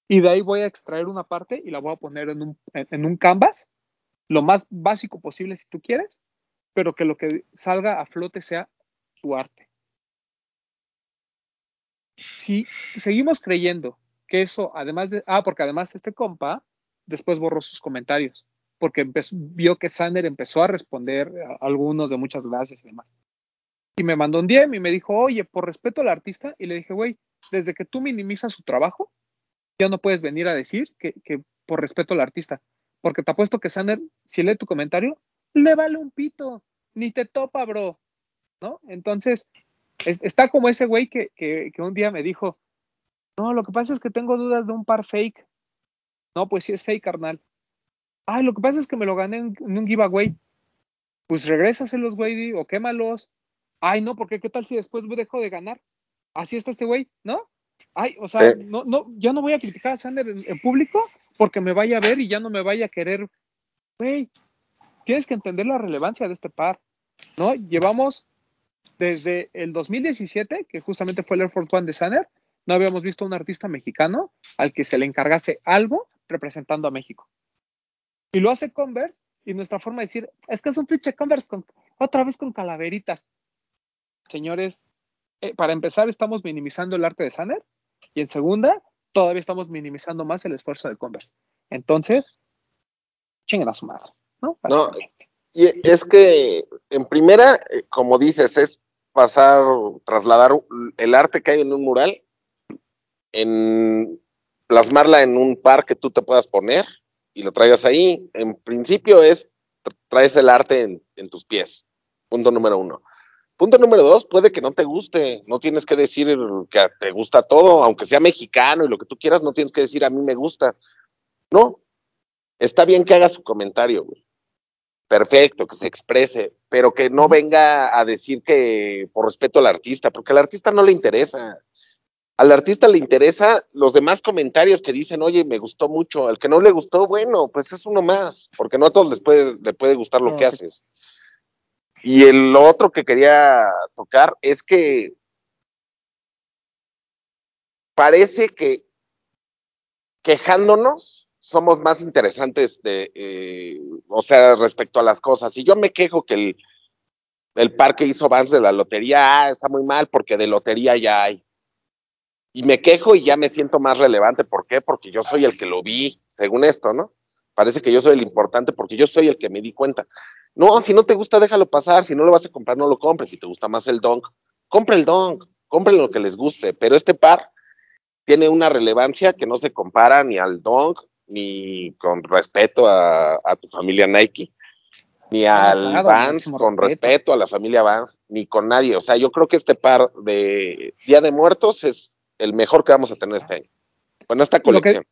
y de ahí voy a extraer una parte y la voy a poner en un, en un canvas, lo más básico posible si tú quieres, pero que lo que salga a flote sea tu arte. Si seguimos creyendo que eso, además de, ah, porque además este compa después borró sus comentarios, porque vio que Sander empezó a responder a algunos de muchas gracias y demás. Y me mandó un DM y me dijo, oye, por respeto al artista, y le dije, güey, desde que tú minimizas su trabajo, ya no puedes venir a decir que, que por respeto al artista, porque te apuesto que Sander, si lee tu comentario, le vale un pito, ni te topa, bro, ¿no? Entonces, está como ese güey que, que, un día me dijo, no, lo que pasa es que tengo dudas de un par fake. No, pues sí es fake, carnal. Ay, lo que pasa es que me lo gané en, un giveaway. Pues regrésaselos, güey, o quémalos. Ay, no, porque qué tal si después dejo de ganar. Así está este güey, ¿no? Ay, o sea, no, no, yo no voy a criticar a Sander en, público porque me vaya a ver y ya no me vaya a querer. Güey, tienes que entender la relevancia de este par, ¿no? Llevamos desde el 2017, que justamente fue el Air Force One de Sanner, no habíamos visto un artista mexicano al que se le encargase algo representando a México. Y lo hace Converse, y nuestra forma de decir, es que es un pinche Converse con, otra vez con calaveritas. Señores, eh, para empezar, estamos minimizando el arte de Sanner, y en segunda, todavía estamos minimizando más el esfuerzo de Converse. Entonces, chinguen a su madre, ¿no? No, y es que en primera, eh, como dices, es pasar, trasladar el arte que hay en un mural, en plasmarla en un par que tú te puedas poner y lo traigas ahí. En principio es, traes el arte en, en tus pies. Punto número uno. Punto número dos, puede que no te guste, no tienes que decir que te gusta todo, aunque sea mexicano y lo que tú quieras, no tienes que decir a mí me gusta. No, está bien que haga su comentario, güey perfecto, que se exprese, pero que no venga a decir que por respeto al artista, porque al artista no le interesa. Al artista le interesa los demás comentarios que dicen, oye, me gustó mucho. Al que no le gustó, bueno, pues es uno más, porque no a todos les puede, le puede gustar lo que haces. Y el otro que quería tocar es que parece que quejándonos somos más interesantes de, eh, o sea, respecto a las cosas. Y yo me quejo que el, el parque hizo Vance de la lotería, ah, está muy mal porque de lotería ya hay. Y me quejo y ya me siento más relevante. ¿Por qué? Porque yo soy el que lo vi, según esto, ¿no? Parece que yo soy el importante porque yo soy el que me di cuenta. No, si no te gusta, déjalo pasar. Si no lo vas a comprar, no lo compres. Si te gusta más el donk, compre el donk, compre lo que les guste. Pero este par tiene una relevancia que no se compara ni al donk, ni con respeto a, tu familia Nike, ni al Vans con respeto. a la familia Vans, ni con nadie. O sea, yo creo que este par de Día de Muertos es el mejor que vamos a tener este año. Bueno, esta colección.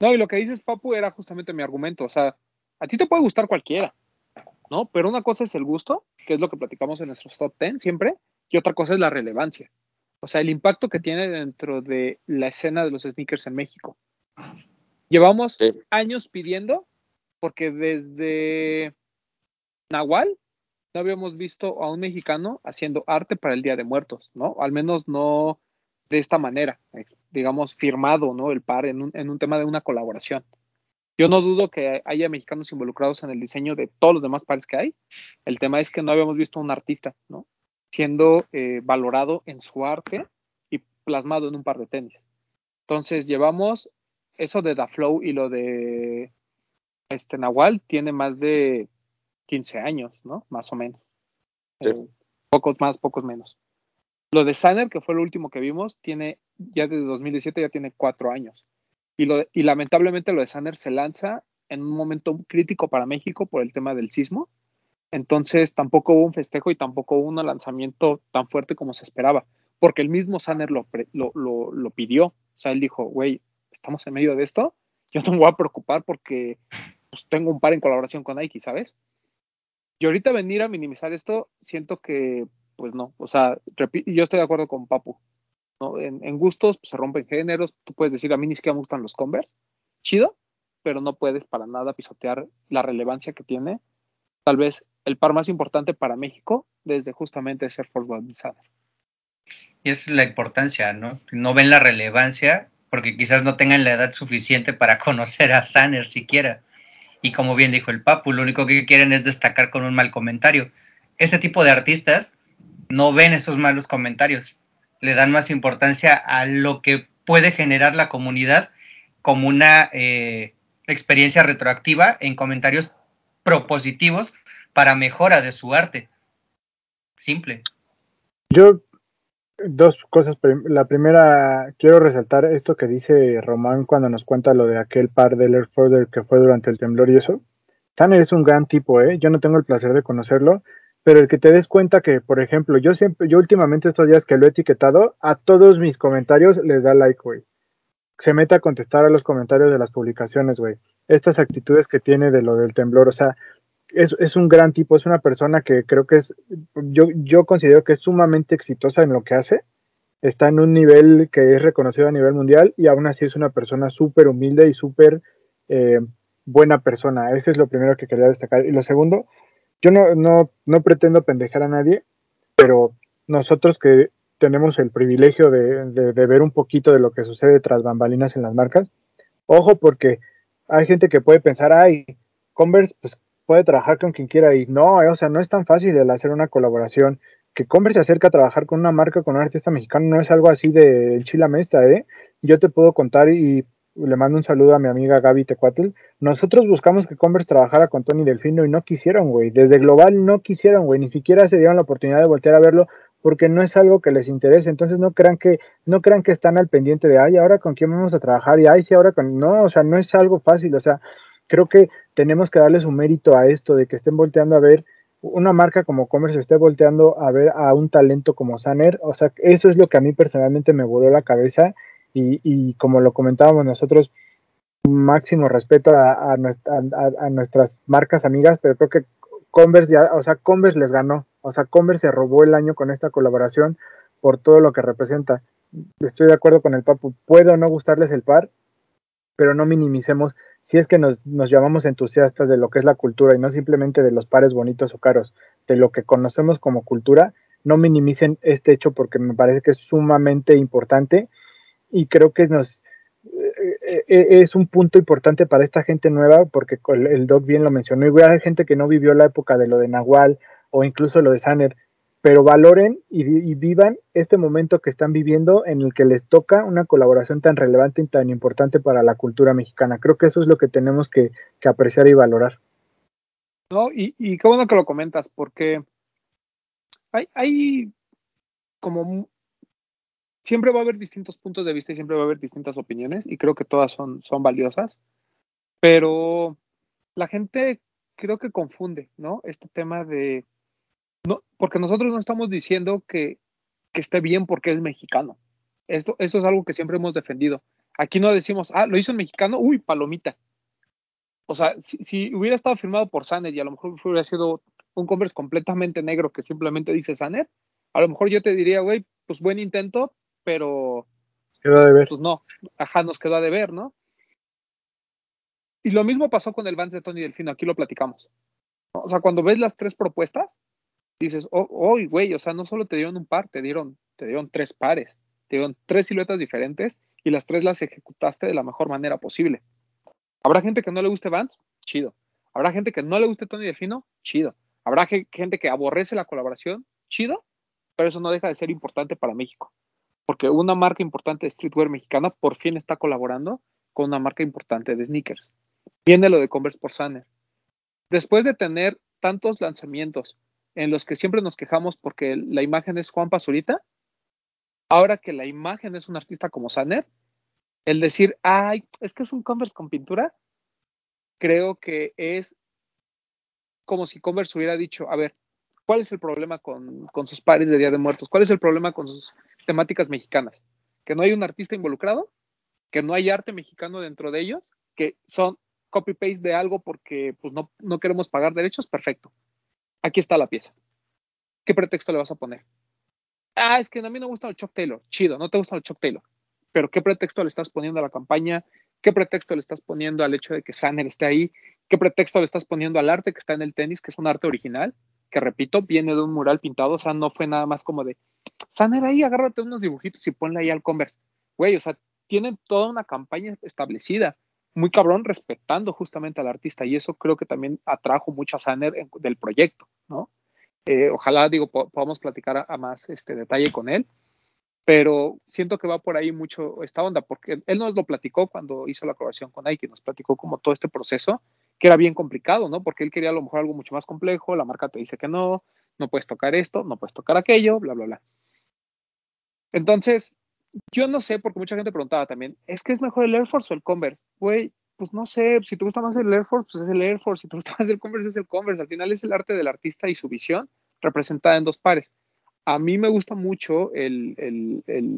no, y lo que dices, Papu, era justamente mi argumento. O sea, a ti te puede gustar cualquiera, ¿no? Pero una cosa es el gusto, que es lo que platicamos en nuestros top 10 siempre, y otra cosa es la relevancia. O sea, el impacto que tiene dentro de la escena de los sneakers en México. Llevamos años pidiendo, porque desde Nahual no habíamos visto a un mexicano haciendo arte para el Día de Muertos, ¿no? Al menos no de esta manera, digamos, firmado, ¿no? El par en un, en un tema de una colaboración. Yo no dudo que haya mexicanos involucrados en el diseño de todos los demás pares que hay. El tema es que no habíamos visto a un artista, ¿no? Siendo eh, valorado en su arte y plasmado en un par de tenis. Entonces llevamos eso de Da Flow y lo de este Nahual tiene más de 15 años, ¿no? Más o menos. Eh, pocos más, pocos menos. Lo de Sanner, que fue lo último que vimos, tiene ya desde 2017 ya tiene cuatro años. Y, lamentablemente lo de Sanner se lanza en un momento crítico para México por el tema del sismo. Entonces tampoco hubo un festejo y tampoco hubo un lanzamiento tan fuerte como se esperaba, porque el mismo Sanner lo, lo, lo pidió. O sea, él dijo, güey, estamos en medio de esto, yo no me voy a preocupar porque pues, tengo un par en colaboración con Nike, ¿sabes? Y ahorita venir a minimizar esto, siento que, pues no, o sea, yo estoy de acuerdo con Papu, En, gustos pues, se rompen géneros, tú puedes decir, a mí ni siquiera me gustan los Converse, chido, pero no puedes para nada pisotear la relevancia que tiene, tal vez el par más importante para México desde justamente ser Force One Y esa es la importancia, ¿no? No ven la relevancia porque quizás no tengan la edad suficiente para conocer a Sanner siquiera. Y como bien dijo el Papu, lo único que quieren es destacar con un mal comentario. Ese tipo de artistas no ven esos malos comentarios. Le dan más importancia a lo que puede generar la comunidad como una eh, experiencia retroactiva en comentarios propositivos para mejora de su arte. Simple. Yo, dos cosas. La primera, quiero resaltar esto que dice Román cuando nos cuenta lo de aquel par de Air que fue durante el temblor y eso. Tanner es un gran tipo, ¿eh? Yo no tengo el placer de conocerlo, pero el que te des cuenta que, por ejemplo, yo siempre, yo últimamente estos días que lo he etiquetado, a todos mis comentarios les da like, güey. Se mete a contestar a los comentarios de las publicaciones, güey. Estas actitudes que tiene de lo del temblor, o sea, es, un gran tipo, es una persona que creo que es, yo, yo considero que es sumamente exitosa en lo que hace, está en un nivel que es reconocido a nivel mundial y aún así es una persona súper humilde y súper eh, buena persona. Ese es lo primero que quería destacar. Y lo segundo, yo no, no, no pretendo pendejar a nadie, pero nosotros que tenemos el privilegio de, de, ver un poquito de lo que sucede tras bambalinas en las marcas, ojo porque hay gente que puede pensar, ay, Converse, pues puede trabajar con quien quiera y no, o sea, no es tan fácil el hacer una colaboración. Que Converse se acerca a trabajar con una marca, con un artista mexicano, no es algo así de chila mesta, ¿eh? Yo te puedo contar y, le mando un saludo a mi amiga Gaby Tecuatl. Nosotros buscamos que Converse trabajara con Tony Delfino y no quisieron, güey. Desde Global no quisieron, güey. Ni siquiera se dieron la oportunidad de voltear a verlo porque no es algo que les interese. Entonces no crean que, no crean que están al pendiente de, ay, ahora con quién vamos a trabajar y ay, sí, ahora con. No, o sea, no es algo fácil. O sea, creo que tenemos que darles un mérito a esto de que estén volteando a ver una marca como Commerce esté volteando a ver a un talento como Saner, o sea, eso es lo que a mí personalmente me voló la cabeza y, como lo comentábamos nosotros, máximo respeto a, nuestras marcas amigas, pero creo que Converse ya, o sea, Converse les ganó, o sea, Converse se robó el año con esta colaboración por todo lo que representa. Estoy de acuerdo con el Papu, puedo no gustarles el par, pero no minimicemos si es que nos, llamamos entusiastas de lo que es la cultura y no simplemente de los pares bonitos o caros, de lo que conocemos como cultura, no minimicen este hecho porque me parece que es sumamente importante y creo que nos eh, eh, es un punto importante para esta gente nueva porque el doc bien lo mencionó y voy a gente que no vivió la época de lo de Nahual o incluso lo de Saner pero valoren y, vivan este momento que están viviendo en el que les toca una colaboración tan relevante y tan importante para la cultura mexicana. Creo que eso es lo que tenemos que, apreciar y valorar. No, y, y, qué bueno que lo comentas, porque hay, hay como siempre va a haber distintos puntos de vista y siempre va a haber distintas opiniones, y creo que todas son, son valiosas, pero la gente creo que confunde, ¿no? Este tema de no, porque nosotros no estamos diciendo que, esté bien porque es mexicano. Esto, eso es algo que siempre hemos defendido. Aquí no decimos, ah, lo hizo un mexicano, uy, palomita. O sea, si, hubiera estado firmado por Saner y a lo mejor hubiera sido un Converse completamente negro que simplemente dice Saner, a lo mejor yo te diría, güey, pues buen intento, pero. Quedó de ver. Pues no, ajá, nos quedó a deber, ¿no? Y lo mismo pasó con el Vans de Tony Delfino, aquí lo platicamos. O sea, cuando ves las tres propuestas, dices, oh, güey, o sea, no solo te dieron un par, te dieron, te dieron tres pares, te dieron tres siluetas diferentes y las tres las ejecutaste de la mejor manera posible. ¿Habrá gente que no le guste Vance? Chido. ¿Habrá gente que no le guste Tony Delfino? Chido. ¿Habrá gente que aborrece la colaboración? Chido. Pero eso no deja de ser importante para México. Porque una marca importante de streetwear mexicana por fin está colaborando con una marca importante de sneakers. Viene lo de Converse por Sanner. Después de tener tantos lanzamientos en los que siempre nos quejamos porque la imagen es Juan Pazurita, ahora que la imagen es un artista como Saner, el decir, ay, es que es un Converse con pintura, creo que es como si Converse hubiera dicho, a ver, ¿cuál es el problema con, con sus pares de Día de Muertos? ¿Cuál es el problema con sus temáticas mexicanas? Que no hay un artista involucrado, que no hay arte mexicano dentro de ellos, que son copy-paste de algo porque pues, no, no queremos pagar derechos, perfecto aquí está la pieza. ¿Qué pretexto le vas a poner? Ah, es que a mí no me gusta el Chuck Taylor. Chido, no te gusta el Chuck Taylor. Pero ¿qué pretexto le estás poniendo a la campaña? ¿Qué pretexto le estás poniendo al hecho de que Sanner esté ahí? ¿Qué pretexto le estás poniendo al arte que está en el tenis, que es un arte original? Que repito, viene de un mural pintado, o sea, no fue nada más como de, Saner ahí, agárrate unos dibujitos y ponle ahí al Converse. Güey, o sea, tienen toda una campaña establecida, muy cabrón, respetando justamente al artista, y eso creo que también atrajo mucho a Saner del proyecto, ¿no? Eh, ojalá, digo, podamos platicar a, más este detalle con él, pero siento que va por ahí mucho esta onda, porque él nos lo platicó cuando hizo la colaboración con Nike, nos platicó como todo este proceso, que era bien complicado, ¿no? Porque él quería a lo mejor algo mucho más complejo, la marca te dice que no, no puedes tocar esto, no puedes tocar aquello, bla, bla, bla. Entonces, yo no sé, porque mucha gente preguntaba también, ¿es que es mejor el Air Force o el Converse? Güey, pues no sé, si te gusta más el Air Force, pues es el Air Force, si te gusta más el Converse, es el Converse. Al final es el arte del artista y su visión representada en dos pares. A mí me gusta mucho el,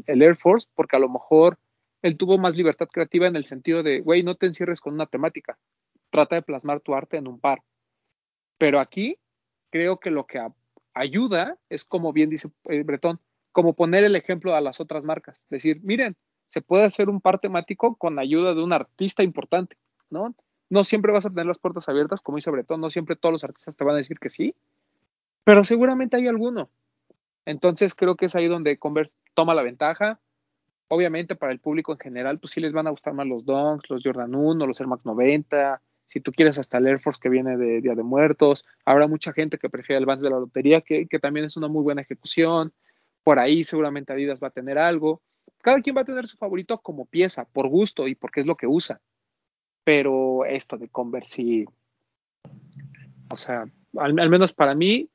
Air Force porque a lo mejor él tuvo más libertad creativa en el sentido de, güey, no te encierres con una temática, trata de plasmar tu arte en un par. Pero aquí creo que lo que ayuda es, como bien dice eh, Bretón, como poner el ejemplo a las otras marcas. Decir, miren, se puede hacer un par temático con ayuda de un artista importante, ¿no? No siempre vas a tener las puertas abiertas, como dice Bretón, no siempre todos los artistas te van a decir que sí, pero seguramente hay alguno. Entonces creo que es ahí donde Converse toma la ventaja. Obviamente para el público en general, pues sí les van a gustar más los Dunks, los Jordan 1, los Air Max 90, si tú quieres hasta el Air Force que viene de Día de Muertos. Habrá mucha gente que prefiere el Vans de la lotería, que, que también es una muy buena ejecución. Por ahí seguramente Adidas va a tener algo. Cada quien va a tener su favorito como pieza, por gusto y porque es lo que usa. Pero esto de Converse o sea, al, menos para mí,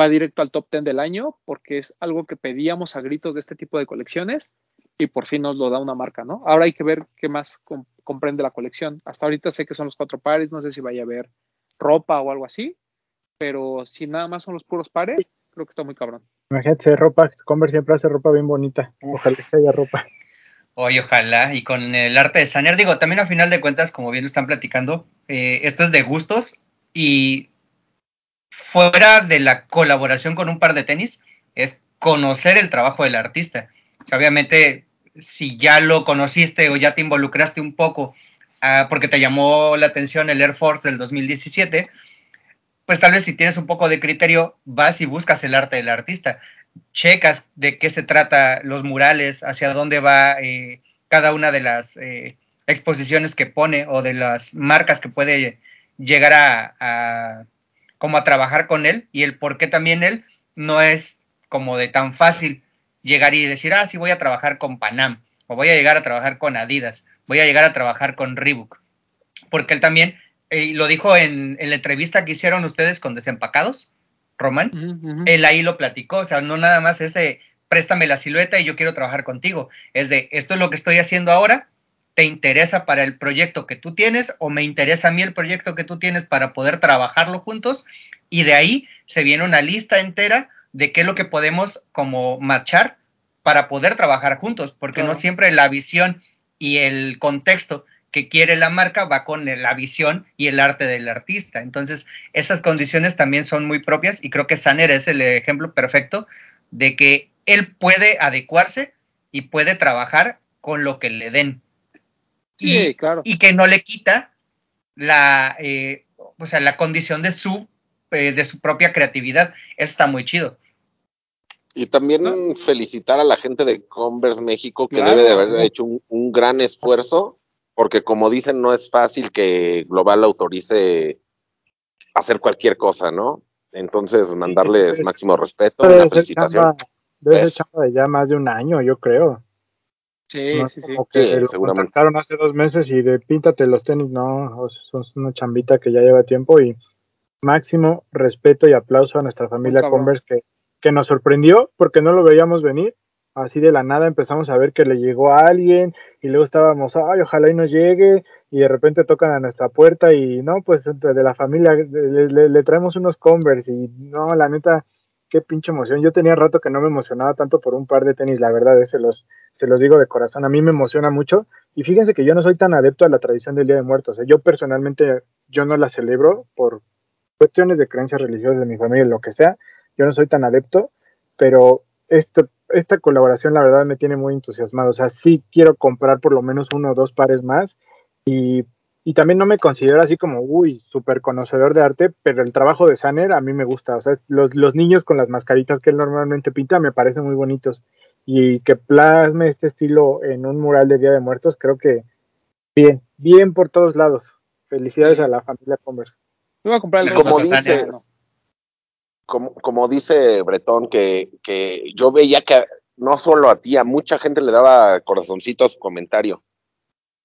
va directo al top 10 del año porque es algo que pedíamos a gritos de este tipo de colecciones y por fin nos lo da una marca, ¿no? Ahora hay que ver qué más comprende la colección. Hasta ahorita sé que son los cuatro pares, no sé si vaya a haber ropa o algo así, pero si nada más son los puros pares, creo que está muy cabrón. Imagínate, ropa, Converse siempre hace ropa bien bonita. Ojalá que haya ropa. Oye, ojalá. Y con el arte de Saner, digo, también a final de cuentas, como bien están platicando, eh, esto es de gustos y fuera de la colaboración con un par de tenis, es conocer el trabajo del artista. obviamente, si ya lo conociste o ya te involucraste un poco ah, porque te llamó la atención el Air Force del 2017, pues tal vez si tienes un poco de criterio, vas y buscas el arte del artista, checas de qué se trata los murales, hacia dónde va eh, cada una de las eh, exposiciones que pone o de las marcas que puede llegar a, como a trabajar con él y el por qué también él no es como de tan fácil llegar y decir, ah, sí voy a trabajar con Panam o voy a llegar a trabajar con Adidas, voy a llegar a trabajar con Reebok, porque él también y lo dijo en, la entrevista que hicieron ustedes con Desempacados, Román, él ahí lo platicó, o sea, no nada más es de préstame la silueta y yo quiero trabajar contigo, es de esto es lo que estoy haciendo ahora, ¿te interesa para el proyecto que tú tienes o me interesa a mí el proyecto que tú tienes para poder trabajarlo juntos? Y de ahí se viene una lista entera de qué es lo que podemos como marchar para poder trabajar juntos, porque no siempre la visión y el contexto que quiere la marca va con la visión y el arte del artista. Entonces, esas condiciones también son muy propias y creo que Saner es el ejemplo perfecto de que él puede adecuarse y puede trabajar con lo que le den. y, claro. y que no le quita la, eh, o sea, la condición de su, eh, de su propia creatividad. Eso está muy chido. Y también felicitar a la gente de Converse México que debe de haber hecho un gran esfuerzo porque como dicen, no es fácil que Global autorice hacer cualquier cosa, ¿no? Entonces, mandarles máximo respeto, una felicitación. Debe ser de ya más de un año, yo creo. Sí, sí, sí. Que lo seguramente. hace dos meses y de píntate los tenis, no, son una chambita que ya lleva tiempo y máximo respeto y aplauso a nuestra familia Converse que, que nos sorprendió porque no lo veíamos venir así de la nada empezamos a ver que le llegó a alguien y luego estábamos, ay, ojalá y nos llegue y de repente tocan a nuestra puerta y no, pues de la familia le, traemos unos Converse y no, la neta, qué pinche emoción. Yo tenía rato que no me emocionaba tanto por un par de tenis, la verdad, eh, se los, se los digo de corazón, a mí me emociona mucho y fíjense que yo no soy tan adepto a la tradición del Día de Muertos, eh. yo personalmente, yo no la celebro por cuestiones de creencias religiosas de mi familia, lo que sea, yo no soy tan adepto, pero esto esta colaboración la verdad me tiene muy entusiasmado. O sea, sí quiero comprar por lo menos uno o dos pares más y y también no me considero así como, uy, súper conocedor de arte, pero el trabajo de Saner a mí me gusta. O sea, los, los niños con las mascaritas que él normalmente pinta me parecen muy bonitos. Y que plasme este estilo en un mural de Día de Muertos, creo que bien, bien por todos lados. Felicidades a la familia Converse. Voy a comprar el como dice, como, como dice Bretón, que, que yo veía que no solo a ti, a mucha gente le daba corazoncito a su comentario.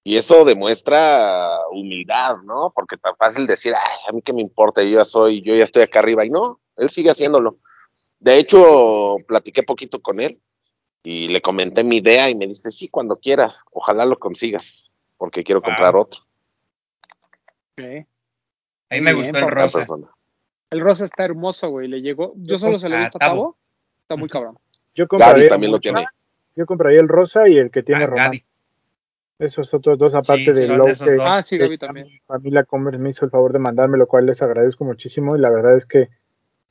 Y eso demuestra humildad, ¿no? Porque tan fácil decir, ay, a mí qué me importa, yo ya soy, yo ya estoy acá arriba. Y no, él sigue haciéndolo. De hecho, platiqué poquito con él y le comenté mi idea y me dice, sí, cuando quieras, ojalá lo consigas, porque quiero comprar otro. Okay. Ahí me gustó el rosa. El rosa está hermoso, güey, le llegó. Yo solo se lo he visto a Tavo. Está muy cabrón. Yo compraría, también lo tiene. Yo compraría el rosa y el que tiene Román. Esos otros dos, aparte de lo que ah, sí, Gaby también. familia Commerce me hizo el favor de mandarme, lo cual les agradezco muchísimo. Y la verdad es que,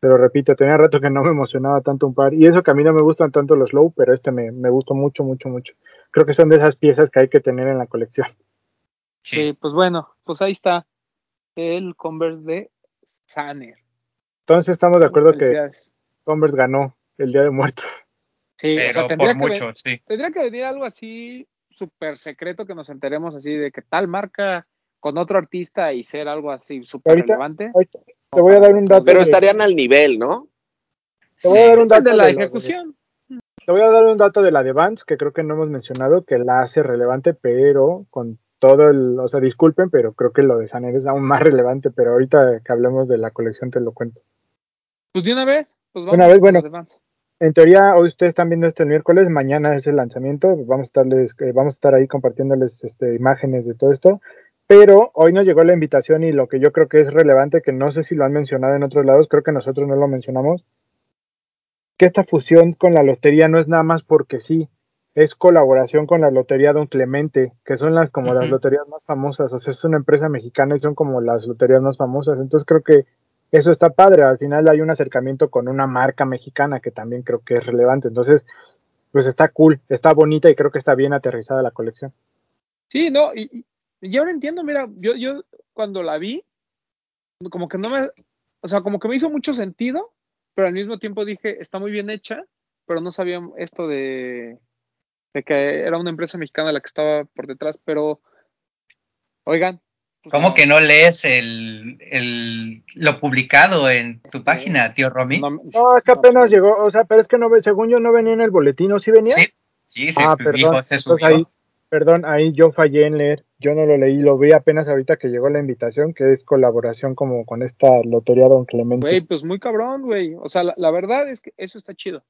te lo repito, tenía rato que no me emocionaba tanto un par. Y eso que a mí no me gustan tanto los low, pero este me, me gustó mucho, mucho, mucho. Creo que son de esas piezas que hay que tener en la colección. Sí, pues bueno, pues ahí está el Converse de Saner. Entonces estamos de acuerdo que Converse ganó el Día de Muertos. Sí, o sea, tendría, que sí. tendría que venir algo así súper secreto que nos enteremos así de que tal marca con otro artista y ser algo así súper relevante. te voy a dar un dato. Pero estarían al nivel, ¿no? Te voy a dar un dato de la ejecución. te voy a dar un dato de la de Vance que creo que no hemos mencionado, que la hace relevante, pero con todo el, o sea, disculpen, pero creo que lo de Saner es aún más relevante, pero ahorita que hablemos de la colección te lo cuento. Pues de una vez, pues vamos una vez, bueno, en teoría, hoy ustedes están viendo este miércoles, mañana es el lanzamiento, vamos a estarles, eh, vamos a estar ahí compartiéndoles este, imágenes de todo esto, pero hoy nos llegó la invitación y lo que yo creo que es relevante, que no sé si lo han mencionado en otros lados, creo que nosotros no lo mencionamos, que esta fusión con la lotería no es nada más porque sí, es colaboración con la Lotería Don Clemente, que son las como las loterías más famosas, o sea, es una empresa mexicana y son como las loterías más famosas, entonces creo que eso está padre, al final hay un acercamiento con una marca mexicana que también creo que es relevante, entonces pues está cool, está bonita y creo que está bien aterrizada la colección. Sí, no, y, y ahora entiendo, mira, yo, yo cuando la vi, como que no me, o sea, como que me hizo mucho sentido, pero al mismo tiempo dije, está muy bien hecha, pero no sabía esto de, que era una empresa mexicana la que estaba por detrás, pero, oigan, ¿Cómo que no lees el, el, lo publicado en tu página, tío Romy? No, es que apenas llegó, o sea, pero es que no, según yo no venía en el boletín, ¿o sí venía? Sí, sí, se, ah, perdón, se subió. Ahí, perdón, ahí yo fallé en leer, yo no lo leí, lo vi apenas ahorita que llegó la invitación, que es colaboración como con esta lotería Don Clemente. Güey, pues muy cabrón, güey, o sea, la, verdad es que eso está chido,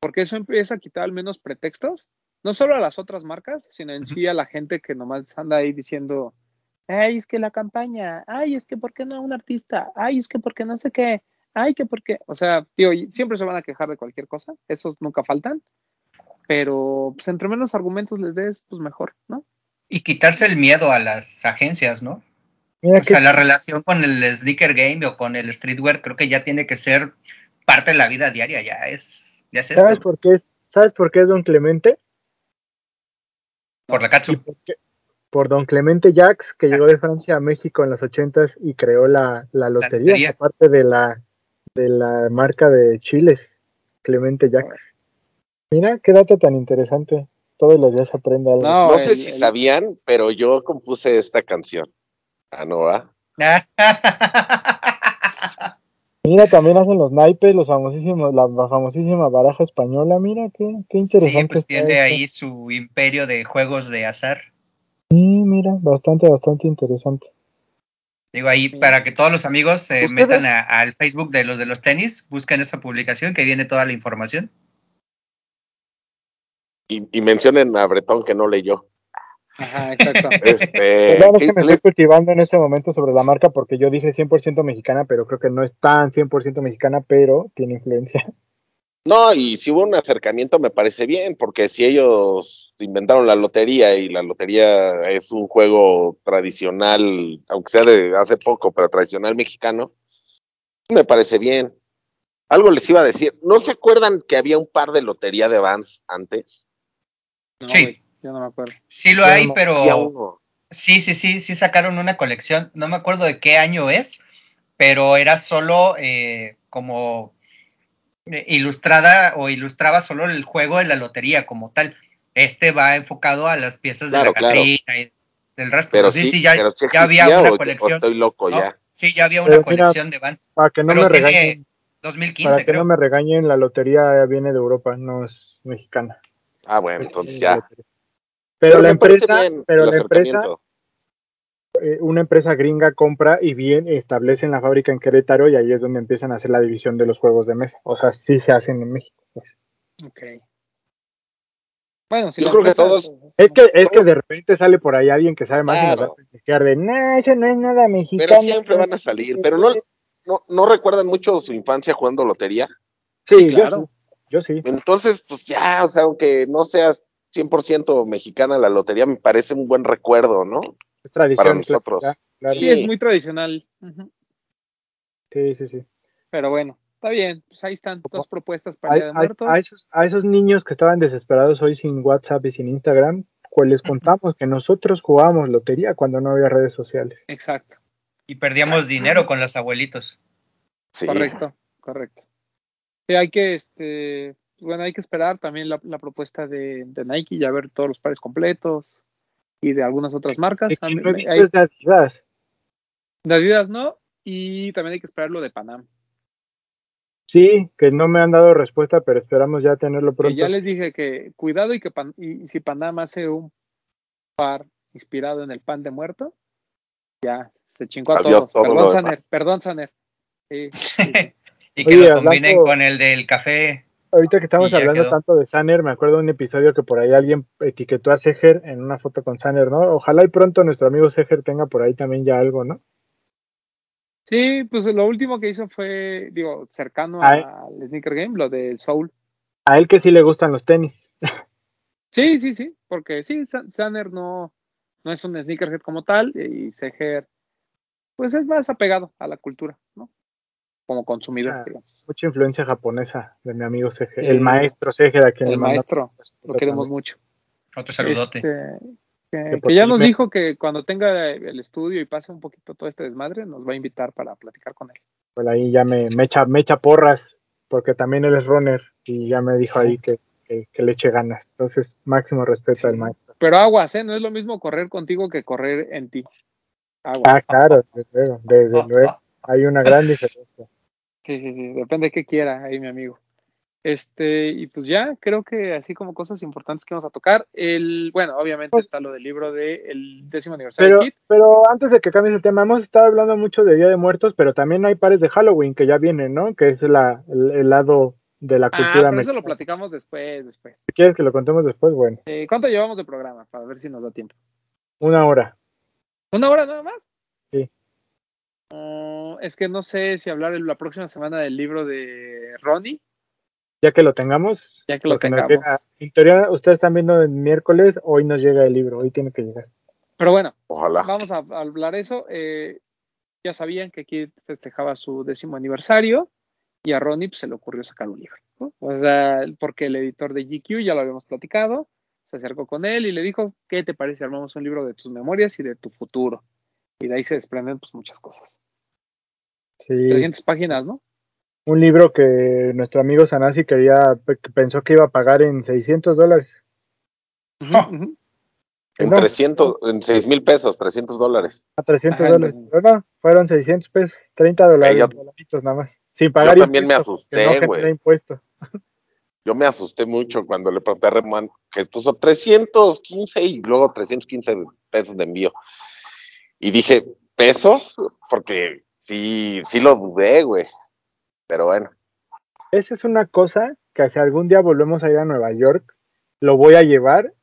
porque eso empieza a quitar al menos pretextos, no solo a las otras marcas, sino en sí a la gente que nomás anda ahí diciendo ay, es que la campaña, ay, es que por qué no un artista, ay, es que por qué no sé qué, ay, que por qué, o sea, tío, siempre se van a quejar de cualquier cosa, esos nunca faltan, pero pues entre menos argumentos les des, pues mejor, ¿no? Y quitarse el miedo a las agencias, ¿no? o sea, la relación con el sneaker game o con el streetwear creo que ya tiene que ser parte de la vida diaria, ya es, ya es ¿Sabes por qué es, ¿Sabes por qué es Don Clemente? Por la Katsu por don Clemente Jacques, que llegó de Francia a México en los ochentas y creó la, lotería, aparte de la, de la marca de chiles, Clemente Jacques. Mira, qué dato tan interesante. Todos los días aprende algo. No, sé si sabían, pero yo compuse esta canción. Ah, no, Mira, también hacen los naipes, los famosísimos, la famosísima baraja española. Mira, qué, qué interesante. Sí, pues tiene ahí su imperio de juegos de azar. Mira, bastante, bastante interesante. Digo ahí, para que todos los amigos se metan al Facebook de los de los tenis, busquen esa publicación que viene toda la información. Y, mencionen a Bretón que no leyó. Ajá, exacto. Este, es que me estoy cultivando en este momento sobre la marca porque yo dije 100% mexicana, pero creo que no es tan 100% mexicana, pero tiene influencia. No, y si hubo un acercamiento me parece bien, porque si ellos inventaron la lotería y la lotería es un juego tradicional, aunque sea de hace poco, pero tradicional mexicano, me parece bien. Algo les iba a decir, ¿no se acuerdan que había un par de lotería de Vans antes? sí. yo no me acuerdo. Sí lo hay, pero Sí, sí, sí, sí sacaron una colección, no me acuerdo de qué año es, pero era solo eh, como eh, ilustrada o ilustraba solo el juego de la lotería como tal. Este va enfocado a las piezas de la Catrina y del resto. Pero sí, sí, ya, había una colección. estoy loco ya. Sí, ya había una colección de Vans. Para que no me regañen. 2015, para que no me regañen, la lotería viene de Europa, no es mexicana. Ah, bueno, entonces ya. Pero, la empresa, pero la empresa, eh, una empresa gringa compra y bien establece en la fábrica en Querétaro y ahí es donde empiezan a hacer la división de los juegos de mesa. O sea, sí se hacen en México. Pues. Ok. Bueno, si yo creo que todos. Es que, es que de repente sale por ahí alguien que sabe más y nos va a de, no, eso no es nada mexicano. Pero siempre van a salir. Pero no, no, no recuerdan mucho su infancia jugando lotería. Sí, claro. Yo sí. Entonces, pues ya, o sea, aunque no seas 100% mexicana la lotería, me parece un buen recuerdo, ¿no? Es tradición. Para nosotros. Sí, es muy tradicional. Sí, sí, sí. Pero bueno, está bien. Pues ahí están dos propuestas para el Día de Muertos. A, esos, a esos niños que estaban desesperados hoy sin WhatsApp y sin Instagram, pues les contamos que nosotros jugábamos lotería cuando no había redes sociales. Exacto. Y perdíamos dinero con los abuelitos. Sí. Correcto, correcto. Sí, hay que, este, bueno, hay que esperar también la, propuesta de, de, Nike, ya ver todos los pares completos y de algunas otras marcas. De Adidas. De Adidas no, y también hay que esperar lo de Panam. Sí, que no me han dado respuesta, pero esperamos ya tenerlo pronto. ya les dije que cuidado y que y si Panam hace un par inspirado en el pan de muerto, ya se chingó a todos. Perdón, Saner, perdón, Saner. Sí, y que lo combinen con el del café. Ahorita que estamos hablando tanto de Saner, me acuerdo de un episodio que por ahí alguien etiquetó a Seger en una foto con Saner, ¿no? Ojalá y pronto nuestro amigo Seger tenga por ahí también ya algo, ¿no? Sí, pues lo último que hizo fue, digo, cercano al Sneaker Game, lo del Soul. A él que sí le gustan los tenis. sí, sí, sí, porque sí, Saner no, no es un sneakerhead como tal y Seger pues es más apegado a la cultura, ¿no? Como consumidor, ah, digamos. Mucha influencia japonesa de mi amigo Seger, el maestro Seger, a quien el maestro, lo queremos mucho. Otro saludote. Este, que, ya nos dijo que cuando tenga el estudio y pase un poquito todo este desmadre, nos va a invitar para platicar con él. Pues ahí ya me, me, echa, me echa porras, porque también él es runner y ya me dijo ahí que, que, le eche ganas. Entonces, máximo respeto al maestro. Pero aguas, ¿eh? No es lo mismo correr contigo que correr en ti. Ah, claro, desde luego, desde luego. Hay una gran diferencia. Sí, sí, sí, depende de qué quiera ahí mi amigo. Este, y pues ya, creo que así como cosas importantes que vamos a tocar. El, bueno, obviamente pues está lo del libro del décimo aniversario pero, Pero antes de que cambies el tema, hemos estado hablando mucho de Día de Muertos, pero también hay pares de Halloween que ya vienen, ¿no? Que es la, el, lado de la ah, cultura. Ah, pero eso lo platicamos después, después. Si quieres que lo contemos después, bueno. Eh, ¿Cuánto llevamos de programa? Para ver si nos da tiempo. Una hora. ¿Una hora nada más? Sí. Oh, es que no sé si hablar la próxima semana del libro de Ronnie. Ya que lo tengamos. Ya que lo tengamos. en teoría, ustedes están viendo el miércoles, hoy nos llega el libro, hoy tiene que llegar. Pero bueno, Ojalá. vamos a hablar eso. Eh, ya sabían que aquí festejaba su décimo aniversario y a Ronnie pues, se le ocurrió sacar un libro. O sea, porque el editor de GQ, ya lo habíamos platicado, se acercó con él y le dijo, ¿qué te parece? Armamos un libro de tus memorias y de tu futuro. Y de ahí se desprenden pues muchas cosas. Sí. 300 páginas, ¿no? Un libro que nuestro amigo Sanasi quería, pensó que iba a pagar en 600 dólares. En 300, en 6 mil pesos, 300 dólares. A 300 dólares. no, fueron 600 pesos, 30 dólares, nada más. Sin pagar yo también me asusté, güey. Yo me asusté mucho cuando le pregunté a Remán que puso 315 y luego 315 pesos de envío. Y dije, ¿pesos? Porque sí, sí lo dudé, güey. Pero bueno. Esa es una cosa que si algún día volvemos a ir a Nueva York, lo voy a llevar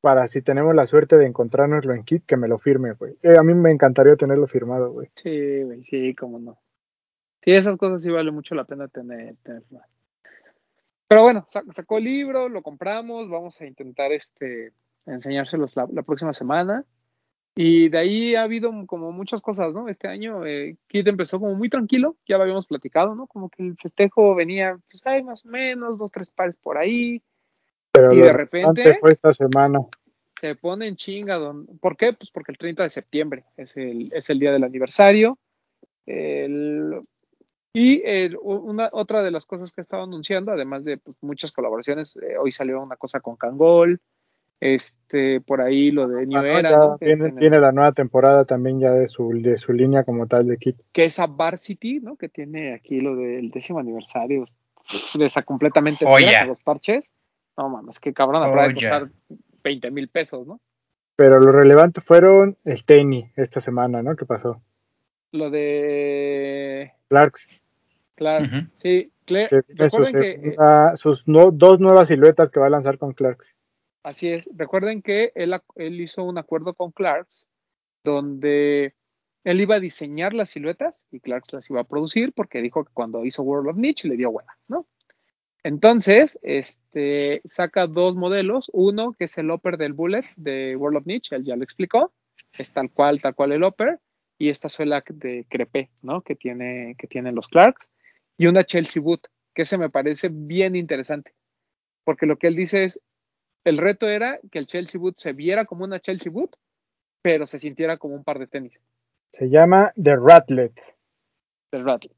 para si tenemos la suerte de encontrárnoslo en Kit, que me lo firme, güey. Eh, a mí me encantaría tenerlo firmado, güey. Sí, güey, sí, cómo no. Sí, esas cosas sí vale mucho la pena tener. tener. Pero bueno, sacó el libro, lo compramos, vamos a intentar este enseñárselos la próxima semana. Y de ahí ha habido como muchas cosas, ¿no? Este año eh, Kid empezó como muy tranquilo, ya lo habíamos platicado, ¿no? Como que el festejo venía, pues hay más o menos, dos, tres pares por ahí. Pero y de repente... Fue esta semana. se pone en chinga. Don, ¿Por qué? Pues porque el 30 de septiembre es el, es el día del aniversario. y una, otra de las cosas que estaba anunciando, además de pues, muchas colaboraciones, eh, hoy salió una cosa con Kangol, este, por ahí lo de New Era. Tiene, la nueva temporada también ya de su, de su línea como tal de kit. Que es a Varsity, ¿no? Que tiene aquí lo del décimo aniversario, esa completamente oh, los parches. No mames, que cabrón, oh, de costar 20 mil pesos, ¿no? Pero lo relevante fueron el tenis esta semana, ¿no? ¿Qué pasó? Lo de Clarks. Clarks, sí. recuerden que sus dos nuevas siluetas que va a lanzar con Clarks. Así es. Recuerden que él, hizo un acuerdo con Clarks donde él iba a diseñar las siluetas y Clarks las iba a producir porque dijo que cuando hizo World of Niche le dio hueva, ¿no? Entonces, este, saca dos modelos, uno que es el upper del Bullet de World of Niche, él ya lo explicó, es tal cual, tal cual el upper, y esta suela de crepé, ¿no? Que tiene, que tienen los Clarks, y una Chelsea Boot, que se me parece bien interesante, porque lo que él dice es, el reto era que el Chelsea Boot se viera como una Chelsea Boot, pero se sintiera como un par de tenis. Se llama The Ratlet. The Ratlet.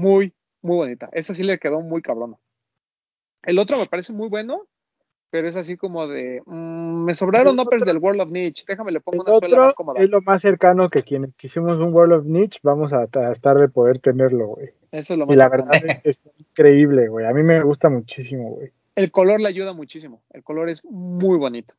Muy, muy bonita. Esa sí le quedó muy cabrona. El otro me parece muy bueno, pero es así como de, mm, me sobraron uppers del World of Niche, déjame le pongo una suela más cómoda. Es lo más cercano que quienes quisimos un World of Niche vamos a tratar de poder tenerlo, güey. Eso es lo más Y la verdad es, increíble, güey. A mí me gusta muchísimo, güey. El color le ayuda muchísimo. El color es muy bonito.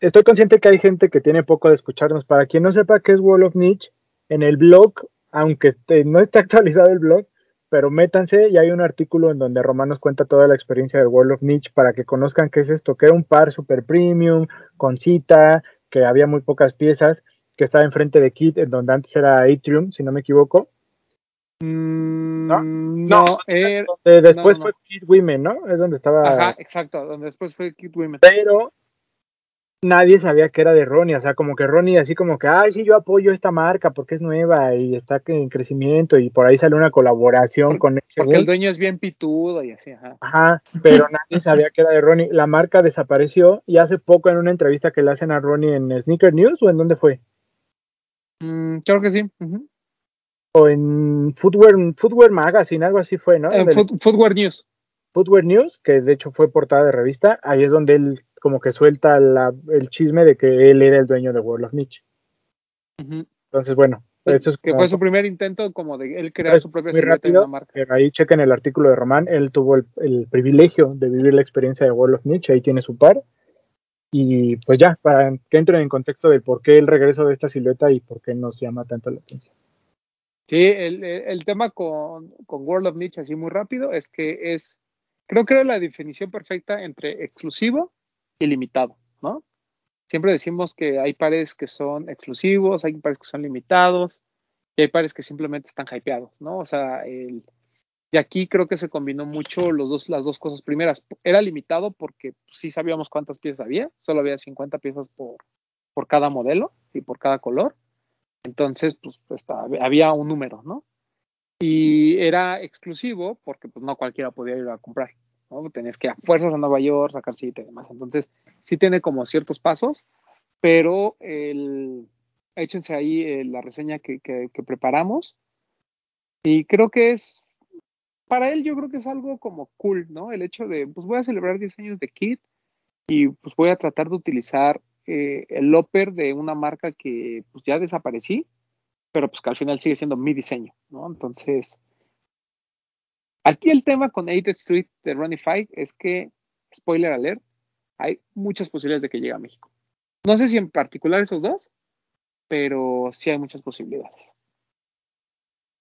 Estoy consciente que hay gente que tiene poco de escucharnos. Para quien no sepa qué es World of Niche, en el blog, aunque no esté actualizado el blog, pero métanse y hay un artículo en donde Román nos cuenta toda la experiencia del World of Niche para que conozcan qué es esto, que era un par super premium, con cita, que había muy pocas piezas, que estaba enfrente de Kit, en donde antes era Atrium, si no me equivoco. Mm, ¿No? No, eh, después fue Kit Women, ¿no? Es donde estaba. Ajá, exacto, donde después fue Kit Women. Pero nadie sabía que era de Ronnie, o sea, como que Ronnie así como que, ay, sí, yo apoyo esta marca porque es nueva y está en crecimiento y por ahí sale una colaboración con ese Porque el dueño es bien pitudo y así, ajá. Ajá, pero nadie sabía que era de Ronnie. La marca desapareció y hace poco en una entrevista que le hacen a Ronnie en Sneaker News o en dónde fue? Mm, creo que sí. O en Footwear, Footwear Magazine, algo así fue, ¿no? En Footwear News. Footwear News, que de hecho fue portada de revista, ahí es donde él como que suelta el chisme de que él era el dueño de World of Niche. Entonces, bueno, eso es que fue su primer intento como de él crear su propia rápido, marca. Pero ahí chequen el artículo de Román, él tuvo el, privilegio de vivir la experiencia de World of Niche, ahí tiene su par. Y pues ya, para que entren en contexto de por qué el regreso de esta silueta y por qué nos llama tanto la atención. Sí, el, el tema con, con World of Niche, así muy rápido, es que es, creo que era la definición perfecta entre exclusivo ilimitado, ¿no? Siempre decimos que hay pares que son exclusivos, hay pares que son limitados y hay pares que simplemente están hypeados, ¿no? O sea, el, y aquí creo que se combinó mucho los dos, las dos cosas primeras. Era limitado porque sí sabíamos cuántas piezas había, solo había 50 piezas por, por cada modelo y por cada color. Entonces, pues, pues había un número, ¿no? Y era exclusivo porque pues no cualquiera podía ir a comprar. ¿no? Tenés que a fuerzas a Nueva York, sacar cita y demás. Entonces, sí tiene como ciertos pasos, pero el, échense ahí eh, la reseña que, que, preparamos. Y creo que es, para él yo creo que es algo como cool, ¿no? El hecho de, pues voy a celebrar 10 años de Kit y pues voy a tratar de utilizar eh, el upper de una marca que pues ya desaparecí, pero pues que al final sigue siendo mi diseño, ¿no? Entonces, Aquí el tema con 8th Street de Ronnie Five es que, spoiler alert, hay muchas posibilidades de que llegue a México. No sé si en particular esos dos, pero sí hay muchas posibilidades.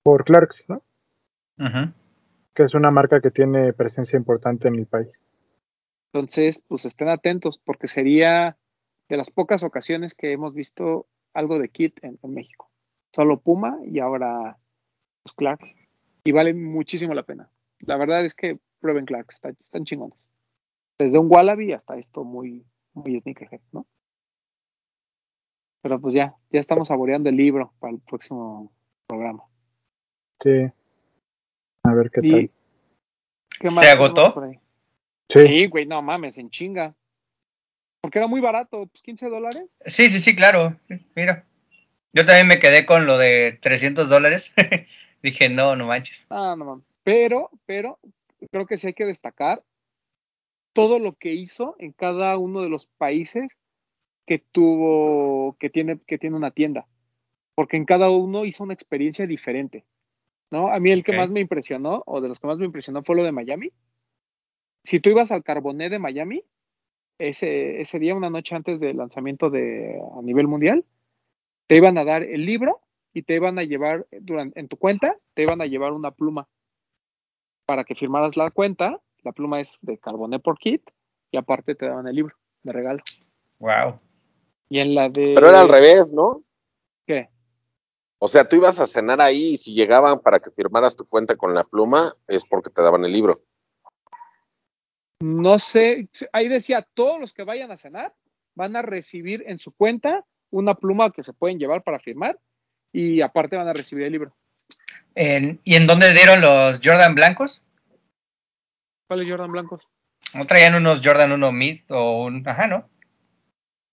Por Clarks, ¿no? Que es una marca que tiene presencia importante en el país. Entonces, pues estén atentos, porque sería de las pocas ocasiones que hemos visto algo de Kit en, México. Solo Puma y ahora pues, Clarks. Y vale muchísimo la pena la verdad es que prueben Clark, están chingones. Desde un Wallaby hasta esto muy, muy sneakerhead, ¿no? Pero pues ya, ya estamos saboreando el libro para el próximo programa. Sí. A ver qué tal. ¿Se agotó? Sí. güey, no mames, en chinga. Porque era muy barato, pues 15 dólares. Sí, sí, sí, claro. Mira. Yo también me quedé con lo de 300 dólares. Dije, no, no manches. Ah, no mames. Pero, pero, creo que sí hay que destacar todo lo que hizo en cada uno de los países que tuvo, que tiene, que tiene una tienda. Porque en cada uno hizo una experiencia diferente. ¿No? A mí el que más me impresionó, o de los que más me impresionó, fue lo de Miami. Si tú ibas al Carboné de Miami, ese, ese día, una noche antes del lanzamiento de, a nivel mundial, te iban a dar el libro y te iban a llevar, durante, en tu cuenta, te iban a llevar una pluma para que firmaras la cuenta. La pluma es de Carboné por kit y aparte te daban el libro de regalo. Wow. Y en la de. Pero era al revés, ¿no? ¿Qué? O sea, tú ibas a cenar ahí y si llegaban para que firmaras tu cuenta con la pluma, es porque te daban el libro. No sé, ahí decía, todos los que vayan a cenar van a recibir en su cuenta una pluma que se pueden llevar para firmar y aparte van a recibir el libro. ¿Y en dónde dieron los Jordan blancos? ¿Cuáles Jordan blancos? ¿No traían unos Jordan 1 Mid o un... Ajá, ¿no?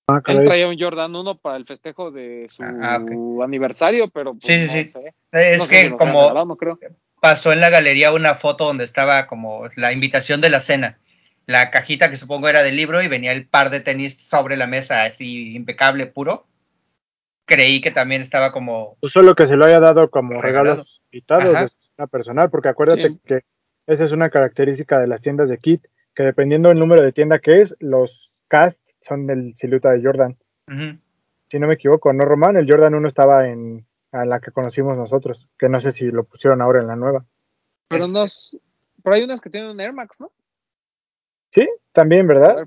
Ah, Él traía un Jordan 1 para el festejo de su ah, aniversario, pero pues, sí, sí, sí. Es que como pasó en la galería una foto donde estaba como la invitación de la cena la cajita que supongo era del libro y venía el par de tenis sobre la mesa, así impecable, puro. Creí que también estaba como. Pues solo que se lo haya dado como regalo invitados de personal, porque acuérdate que esa es una característica de las tiendas de kit, que dependiendo del número de tienda que es, los cast son del silueta de Jordan. Si no me equivoco, ¿no, Román? El Jordan 1 estaba en, la que conocimos nosotros, que no sé si lo pusieron ahora en la nueva. Pero, nos, pero hay unas que tienen un Air Max, ¿no? Sí, también, ¿verdad?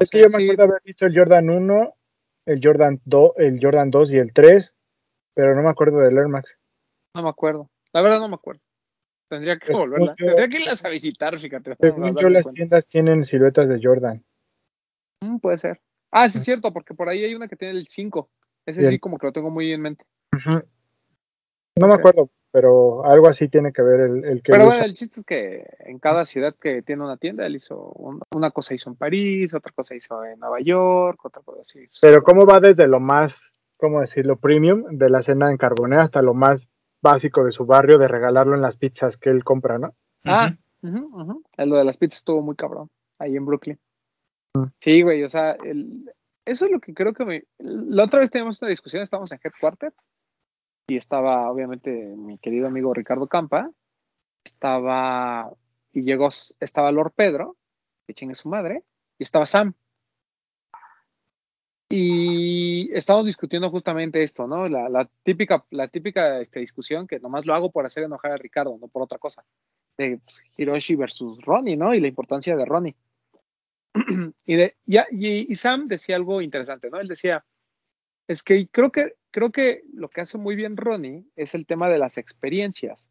es que yo me acuerdo haber visto el Jordan 1, el Jordan 2, el Jordan 2 y el 3, pero no me acuerdo del Air Max. No me acuerdo. La verdad no me acuerdo. Tendría que volverla. Tendría que irlas a visitar, fíjate. Según yo, las tiendas tienen siluetas de Jordan. Mm, puede ser. Ah, sí, es cierto, porque por ahí hay una que tiene el 5. Ese sí, como que lo tengo muy en mente. No me acuerdo, pero algo así tiene que ver el, que... Pero bueno, el chiste es que en cada ciudad que tiene una tienda, él hizo una cosa hizo en París, otra cosa hizo en Nueva York, otra cosa así. Pero ¿cómo va desde lo más, cómo decirlo, premium de la cena en Carbonea hasta lo más básico de su barrio de regalarlo en las pizzas que él compra, ¿no? Ah, lo de las pizzas estuvo muy cabrón, ahí en Brooklyn. Mm. Sí, güey, o sea, eso es lo que creo que me... La otra vez teníamos una discusión, estábamos en Headquarter, y estaba obviamente mi querido amigo Ricardo Campa, estaba, y llegó, estaba Lord Pedro, que chingue su madre, y estaba Sam. Y estábamos discutiendo justamente esto, ¿no? La, típica, la típica este, discusión que nomás lo hago por hacer enojar a Ricardo, no por otra cosa. De pues, Hiroshi versus Ronnie, ¿no? Y la importancia de Ronnie. y, de, y Sam decía algo interesante, ¿no? Él decía, es que creo que creo que lo que hace muy bien Ronnie es el tema de las experiencias.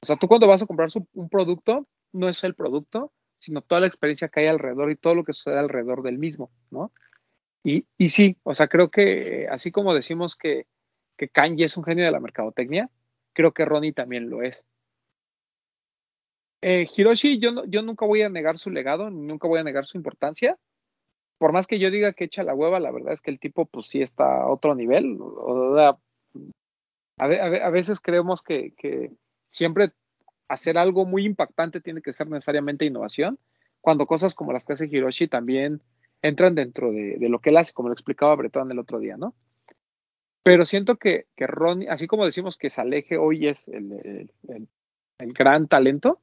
O sea, tú cuando vas a comprar un producto, no es el producto, sino toda la experiencia que hay alrededor y todo lo que sucede alrededor del mismo, ¿no? Y, y sí, o sea, creo que así como decimos que, que Kanye es un genio de la mercadotecnia, creo que Ronnie también lo es. Eh, Hiroshi, yo, yo nunca voy a negar su legado, nunca voy a negar su importancia, por más que yo diga que echa la hueva, la verdad es que el tipo pues sí está a otro nivel. a, veces creemos que, siempre hacer algo muy impactante tiene que ser necesariamente innovación, cuando cosas como las que hace Hiroshi también entran dentro de, lo que él hace, como lo explicaba Bretón el otro día, ¿no? Pero siento que, que Ronnie, así como decimos que Saleje hoy es el, el gran talento,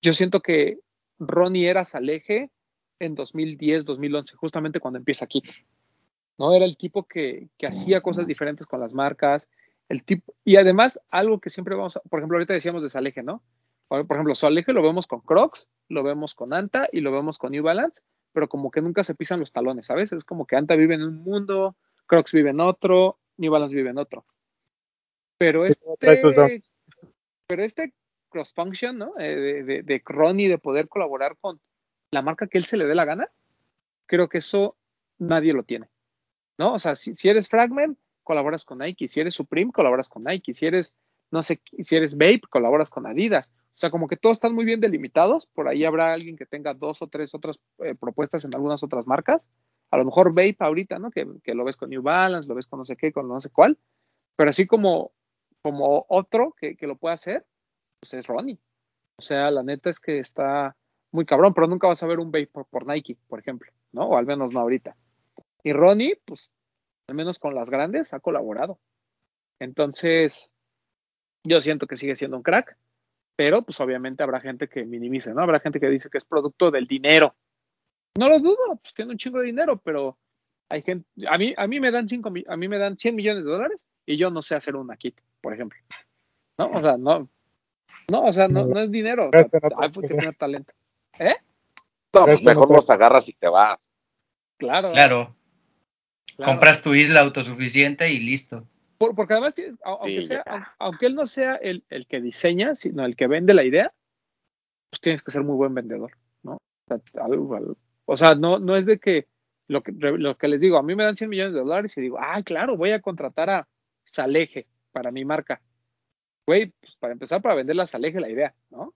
yo siento que Ronnie era Saleje en 2010, 2011, justamente cuando empieza aquí. ¿no? Era el tipo que, que, hacía cosas diferentes con las marcas, el tipo, y además algo que siempre vamos a, por ejemplo, ahorita decíamos de Saleje, ¿no? Por, ejemplo, Saleje lo vemos con Crocs, lo vemos con Anta y lo vemos con New Balance, pero como que nunca se pisan los talones, ¿sabes? Es como que Anta vive en un mundo, Crocs vive en otro, New Balance vive en otro. Pero este, pero este cross function, ¿no? Eh, de, de, de Ronnie, de poder colaborar con, la marca que él se le dé la gana, creo que eso nadie lo tiene. ¿No? O sea, si, eres Fragment, colaboras con Nike. Si eres Supreme, colaboras con Nike. Si eres, no sé, si eres Vape, colaboras con Adidas. O sea, como que todos están muy bien delimitados. Por ahí habrá alguien que tenga dos o tres otras eh, propuestas en algunas otras marcas. a lo mejor Vape ahorita, ¿no? Que, lo ves con New Balance, lo ves con no sé qué, con no sé cuál, pero así como, como otro que, lo puede hacer, pues es Ronnie. O sea, la neta es que está muy cabrón, pero nunca vas a ver un Vape por, Nike, por ejemplo, ¿no? O al menos no ahorita. Y Ronnie, pues, al menos con las grandes, ha colaborado. Entonces, yo siento que sigue siendo un crack, pero pues obviamente habrá gente que minimice, ¿no? Habrá gente que dice que es producto del dinero, no lo dudo, pues tiene un chingo de dinero, pero hay gente, a mí, a mí me dan cinco, a mí me dan 100 millones de dólares y yo no sé hacer una kit, por ejemplo. ¿No? O sea, no, no, o sea, no, no es dinero. hay que tener talento. No, pues mejor los agarras y te vas. Claro. Claro. Compras tu isla autosuficiente y listo. porque además, aunque, sea, aunque él no sea el, el, que diseña, sino el que vende la idea, pues tienes que ser muy buen vendedor, ¿no? O sea, algo, o sea, no, no es de que lo, que lo que les digo, a mí me dan 100 millones de dólares y digo, ah, claro, voy a contratar a Saleje para mi marca. Güey, pues para empezar, para venderle a Saleje la idea, ¿no?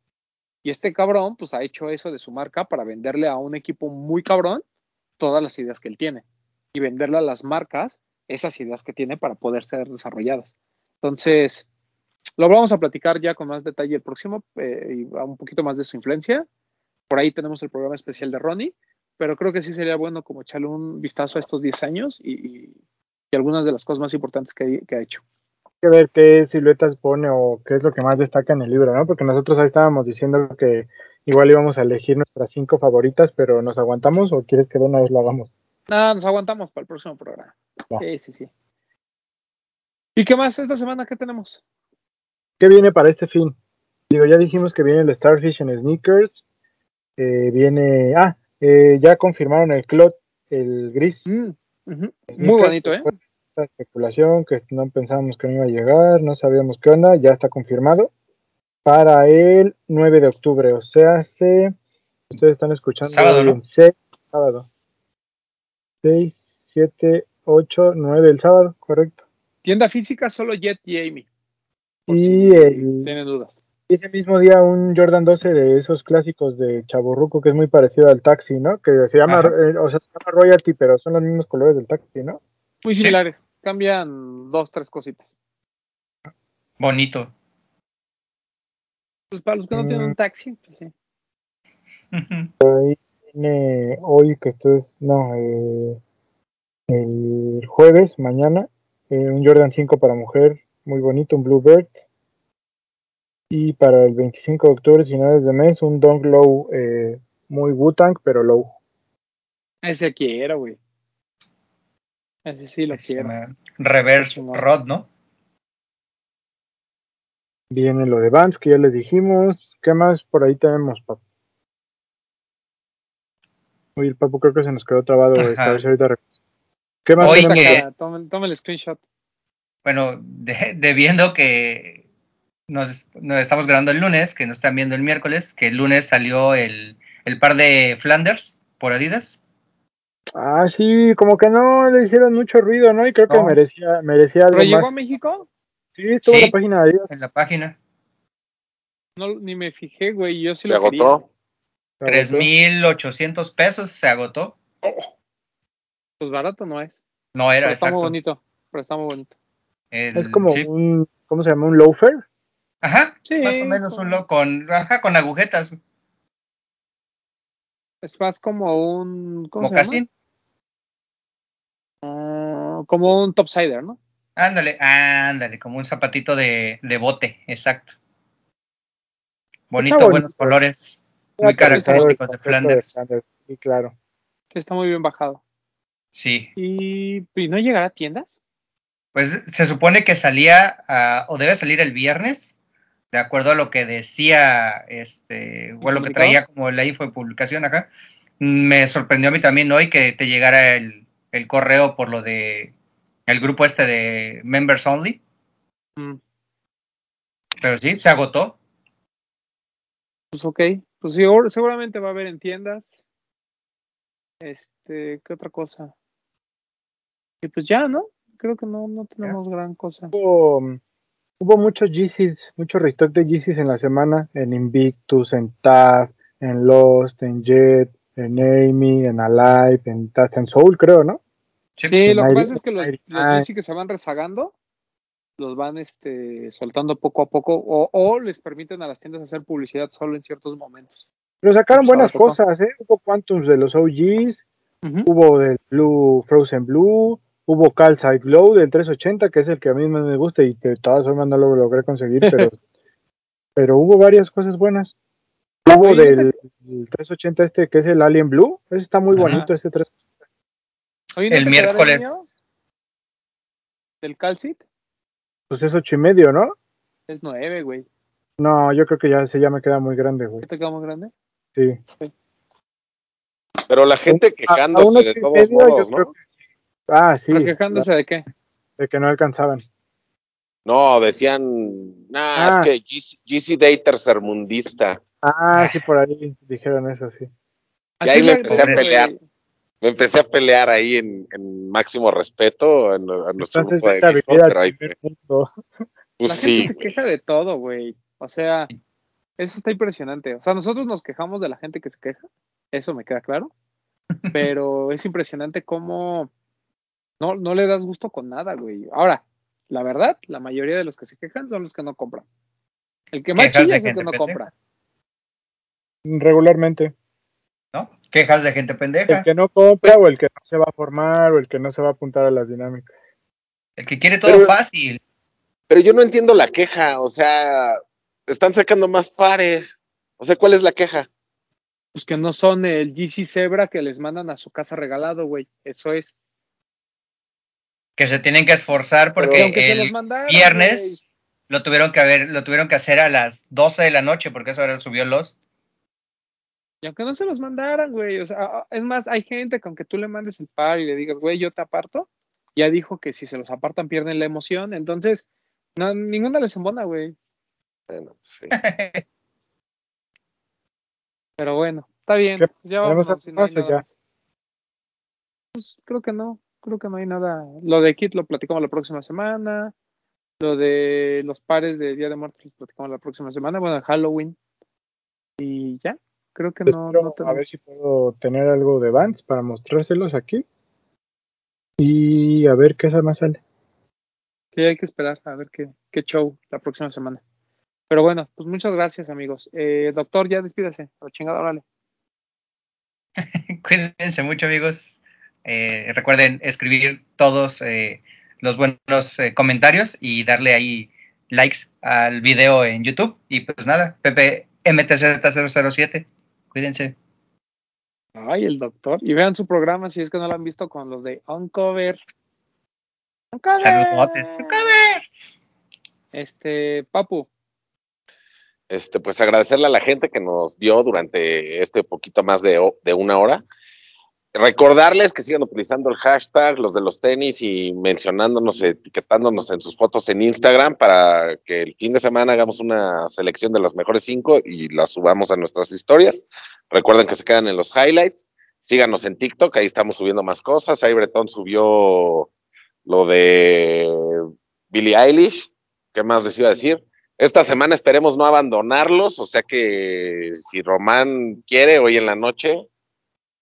Y este cabrón, pues ha hecho eso de su marca para venderle a un equipo muy cabrón todas las ideas que él tiene y venderle a las marcas esas ideas que tiene para poder ser desarrolladas. Entonces, lo vamos a platicar ya con más detalle el próximo eh, y un poquito más de su influencia. Por ahí tenemos el programa especial de Ronnie pero creo que sí sería bueno como echarle un vistazo a estos 10 años y, algunas de las cosas más importantes que, ha hecho. Que ver qué siluetas pone o qué es lo que más destaca en el libro, ¿no? Porque nosotros ahí estábamos diciendo que igual íbamos a elegir nuestras cinco favoritas, pero ¿nos aguantamos o quieres que de una vez lo hagamos? No, nos aguantamos para el próximo programa. Sí, sí, sí. ¿Y qué más esta semana? ¿Qué tenemos? ¿Qué viene para este fin? Digo, ya dijimos que viene el Starfish en Sneakers. Eh, viene. Ah, eh, ya confirmaron el Clot, el gris. Mm, Muy bonito, ¿eh? Especulación que no pensábamos que no iba a llegar, no sabíamos qué onda, ya está confirmado para el 9 de octubre, o sea, se, ustedes están escuchando sábado, ¿no? 6, sábado. 6, 7, 8, 9 el sábado, correcto. Tienda física solo Jet y Amy. Y el, tienen dudas ese mismo día un Jordan 12 de esos clásicos de Chaborruco que es muy parecido al taxi, ¿no? Que se llama, eh, o sea, se llama Royalty, pero son los mismos colores del taxi, ¿no? Muy similares, cambian dos, tres cositas. Bonito. Pues para los que no tienen un mm. taxi, pues sí. Ahí viene hoy, que esto es, no, eh, el jueves, mañana, eh, un Jordan 5 para mujer, muy bonito, un Bluebird y para el 25 de octubre, finales de mes, un Dong Low eh, muy Wu-Tang, pero low. Ese quiero, güey. Ese sí lo quiero. Reverse Rod, ¿no? Viene lo de Vans, que ya les dijimos. ¿Qué más por ahí tenemos, Papu? Oye, el Papu creo que se nos quedó trabado. A ver si ahorita... ¿Qué más tenemos? Toma, el screenshot. Bueno, debiendo que nos, estamos grabando el lunes, que nos están viendo el miércoles, que el lunes salió el, par de Flanders por Adidas. Ah, sí, como que no le hicieron mucho ruido, ¿no? Y creo que merecía, merecía algo ¿Pero llegó a México? Sí, estuvo en la página de Adidas. En la página. No, ni me fijé, güey, yo sí se lo agotó. Tres mil ochocientos pesos se agotó. Pues barato no es. No era, pero Está muy bonito, pero está muy bonito. es como un, ¿cómo se llama? ¿Un loafer? Ajá, sí, más o menos un lo con, ajá, con agujetas. Es más como un. ¿cómo ¿Mocasín? Uh, como un topsider, ¿no? Ándale, ándale, como un zapatito de, de bote, exacto. Bonito, buenos colores, muy característicos de Flanders. Sí, claro. Está muy bien bajado. Sí. ¿Y, ¿y no llegará a tiendas? Pues se supone que salía, o debe salir el viernes, de acuerdo a lo que decía, este, o lo que traía como la info de publicación acá, me sorprendió a mí también hoy que te llegara el, correo por lo de el grupo este de Members Only. Mm. Pero sí, se agotó. Pues ok, pues sí, seguramente va a haber en tiendas. Este, ¿qué otra cosa? Y pues ya, ¿no? Creo que no, no tenemos gran cosa. Hubo muchos GCs, mucho restock de GCs en la semana, en Invictus, en TAF, en Lost, en Jet, en Amy, en Alive, en Tast and Soul, creo, ¿no? Sí, lo que pasa es que los, los que se van rezagando los van este, soltando poco a poco o, o, les permiten a las tiendas hacer publicidad solo en ciertos momentos. Pero sacaron buenas cosas, ¿eh? Hubo Quantums de los OGs, hubo del Blue, Frozen Blue, hubo Calcite Glow del 380, que es el que a mí más me gusta y que de todas formas no lo logré conseguir, pero, pero hubo varias cosas buenas. Hubo del 380 este que es el Alien Blue, ese está muy bonito, este 380. el miércoles. ¿Del Calcite? Pues es ocho y medio, ¿no? Es nueve, güey. No, yo creo que ya ese ya me queda muy grande, güey. ¿Te queda muy grande? Sí. Pero la gente quejándose de todos modos, ¿no? Ah, sí. quejándose de qué? De que no alcanzaban. No, decían, nah, es ah. que GC, Day tercermundista. Ah, sí, por ahí dijeron eso, sí. Y ahí me empecé a pelear. Me empecé a pelear ahí en, máximo respeto en, nuestro grupo de Discord, pues La gente se queja de todo, güey. O sea, eso está impresionante. O sea, nosotros nos quejamos de la gente que se queja, eso me queda claro. Pero es impresionante cómo no, no le das gusto con nada, güey. Ahora, la verdad, la mayoría de los que se quejan son los que no compran. El que más chilla es el que no compra. Regularmente. ¿No? Quejas de gente pendeja. El que no compra o el que no se va a formar o el que no se va a apuntar a las dinámicas. El que quiere todo fácil. Pero yo no entiendo la queja, o sea, están sacando más pares. O sea, ¿cuál es la queja? Pues que no son el GC Zebra que les mandan a su casa regalado, güey. Eso es. Que se tienen que esforzar porque el viernes lo tuvieron que haber, lo tuvieron que hacer a las 12 de la noche porque eso ahora subió los. Y aunque no se los mandaran, güey, o sea, es más, hay gente que aunque tú le mandes el par y le digas, güey, yo te aparto, ya dijo que si se los apartan pierden la emoción, entonces, no, ninguna les embona, güey. Bueno, sí. Pero bueno, está bien. Ya vamos a si ya. Pues creo que no, creo que no hay nada. Lo de Kit lo platicamos la próxima semana. Lo de los pares de Día de Muertos lo platicamos la próxima semana. Bueno, Halloween. Y ya, creo que no, no A ver si puedo tener algo de Vans para mostrárselos aquí. Y a ver qué más sale. Sí, hay que esperar a ver qué, qué show la próxima semana. Pero bueno, pues muchas gracias, amigos. Eh, doctor, ya despídase. A la chingada, órale. Cuídense mucho, amigos. Eh, recuerden escribir todos eh, los buenos comentarios y darle ahí likes al video en YouTube. Y pues nada, Pepe MTZ007. Cuídense. Ay, el doctor. Y vean su programa si es que no lo han visto con los de Uncover. Uncover. Saludos, Uncover. Este, Papu, este, pues agradecerle a la gente que nos vio durante este poquito más de, una hora. Recordarles que sigan utilizando el hashtag, los de los tenis, y mencionándonos, etiquetándonos en sus fotos en Instagram para que el fin de semana hagamos una selección de los mejores cinco y las subamos a nuestras historias. Recuerden que se quedan en los highlights. Síganos en TikTok, ahí estamos subiendo más cosas. Ahí Bretón subió lo de Billie Eilish. ¿Qué más les iba a decir? Esta semana esperemos no abandonarlos, o sea que si Román quiere, hoy en la noche,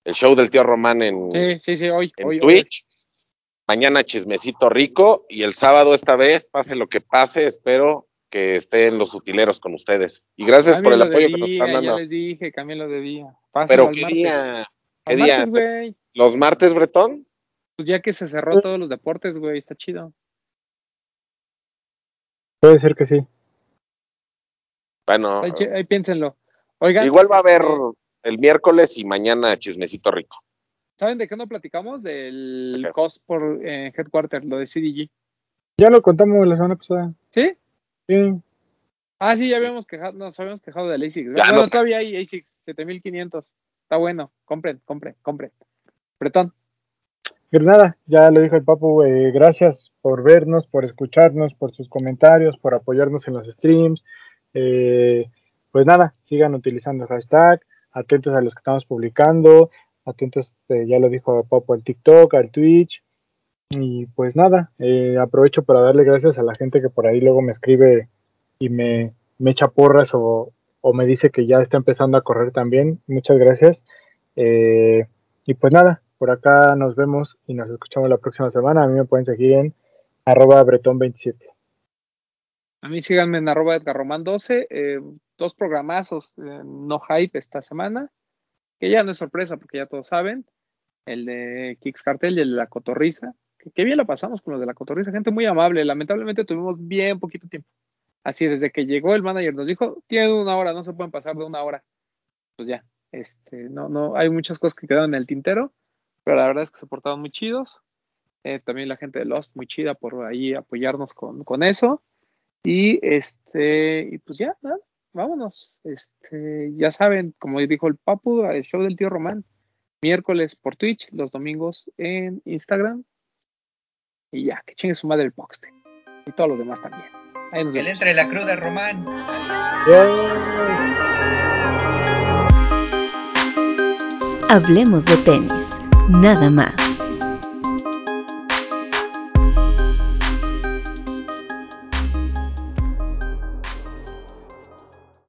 el show del tío Román en, sí, sí, hoy, Twitch. Mañana chismecito rico y el sábado esta vez, pase lo que pase, espero que estén los utileros con ustedes. Y gracias por el apoyo que nos están dando. Ya les dije, lo de día. Pero qué día, qué día. ¿Los martes, Bretón? Pues ya que se cerró todos los deportes, güey, está chido. Puede ser que sí. Bueno. Ahí, piénsenlo. Oigan. Igual va a haber el miércoles y mañana chismecito rico. ¿Saben de qué no platicamos? Del cost por eh, Headquarter, lo de CDG. Ya lo contamos la semana pasada. ¿Sí? Sí. Ah, sí, ya habíamos quejado, nos habíamos quejado del ASICS. bueno, todavía hay ASICS, 7500. Está bueno, compren, compren, compren. Bretón. Pero nada, ya lo dijo el Papu, eh, gracias por vernos, por escucharnos, por sus comentarios, por apoyarnos en los streams, eh, pues nada, sigan utilizando el hashtag, atentos a los que estamos publicando, atentos, eh, ya lo dijo Popo, al TikTok, al Twitch. Y pues nada, eh, aprovecho para darle gracias a la gente que por ahí luego me escribe y me, me echa porras o, o, me dice que ya está empezando a correr también. Muchas gracias. Eh, y pues nada, por acá nos vemos y nos escuchamos la próxima semana. A mí me pueden seguir en arroba bretón27. A mí síganme en arroba edgarroman12. Eh, dos programazos, no hype esta semana, que ya no es sorpresa porque ya todos saben. El de Kicks Cartel y el de la Cotorriza. Que, que bien lo pasamos con los de la Cotorriza, gente muy amable. Lamentablemente tuvimos bien poquito tiempo. Así, desde que llegó el manager nos dijo, tienen una hora, no se pueden pasar de una hora. Pues ya, este, no, no, hay muchas cosas que quedaron en el tintero, pero la verdad es que se portaron muy chidos. Eh, también la gente de Lost, muy chida por ahí apoyarnos con, con eso. Y este, y pues ya, nada, vámonos. Este, ya saben, como dijo el Papu, el show del tío Román, miércoles por Twitch, los domingos en Instagram. Y ya, que chingue su madre el Poxte. Y todo lo demás también. Ahí nos entre la cruda, Román. Hablemos de tenis, nada más.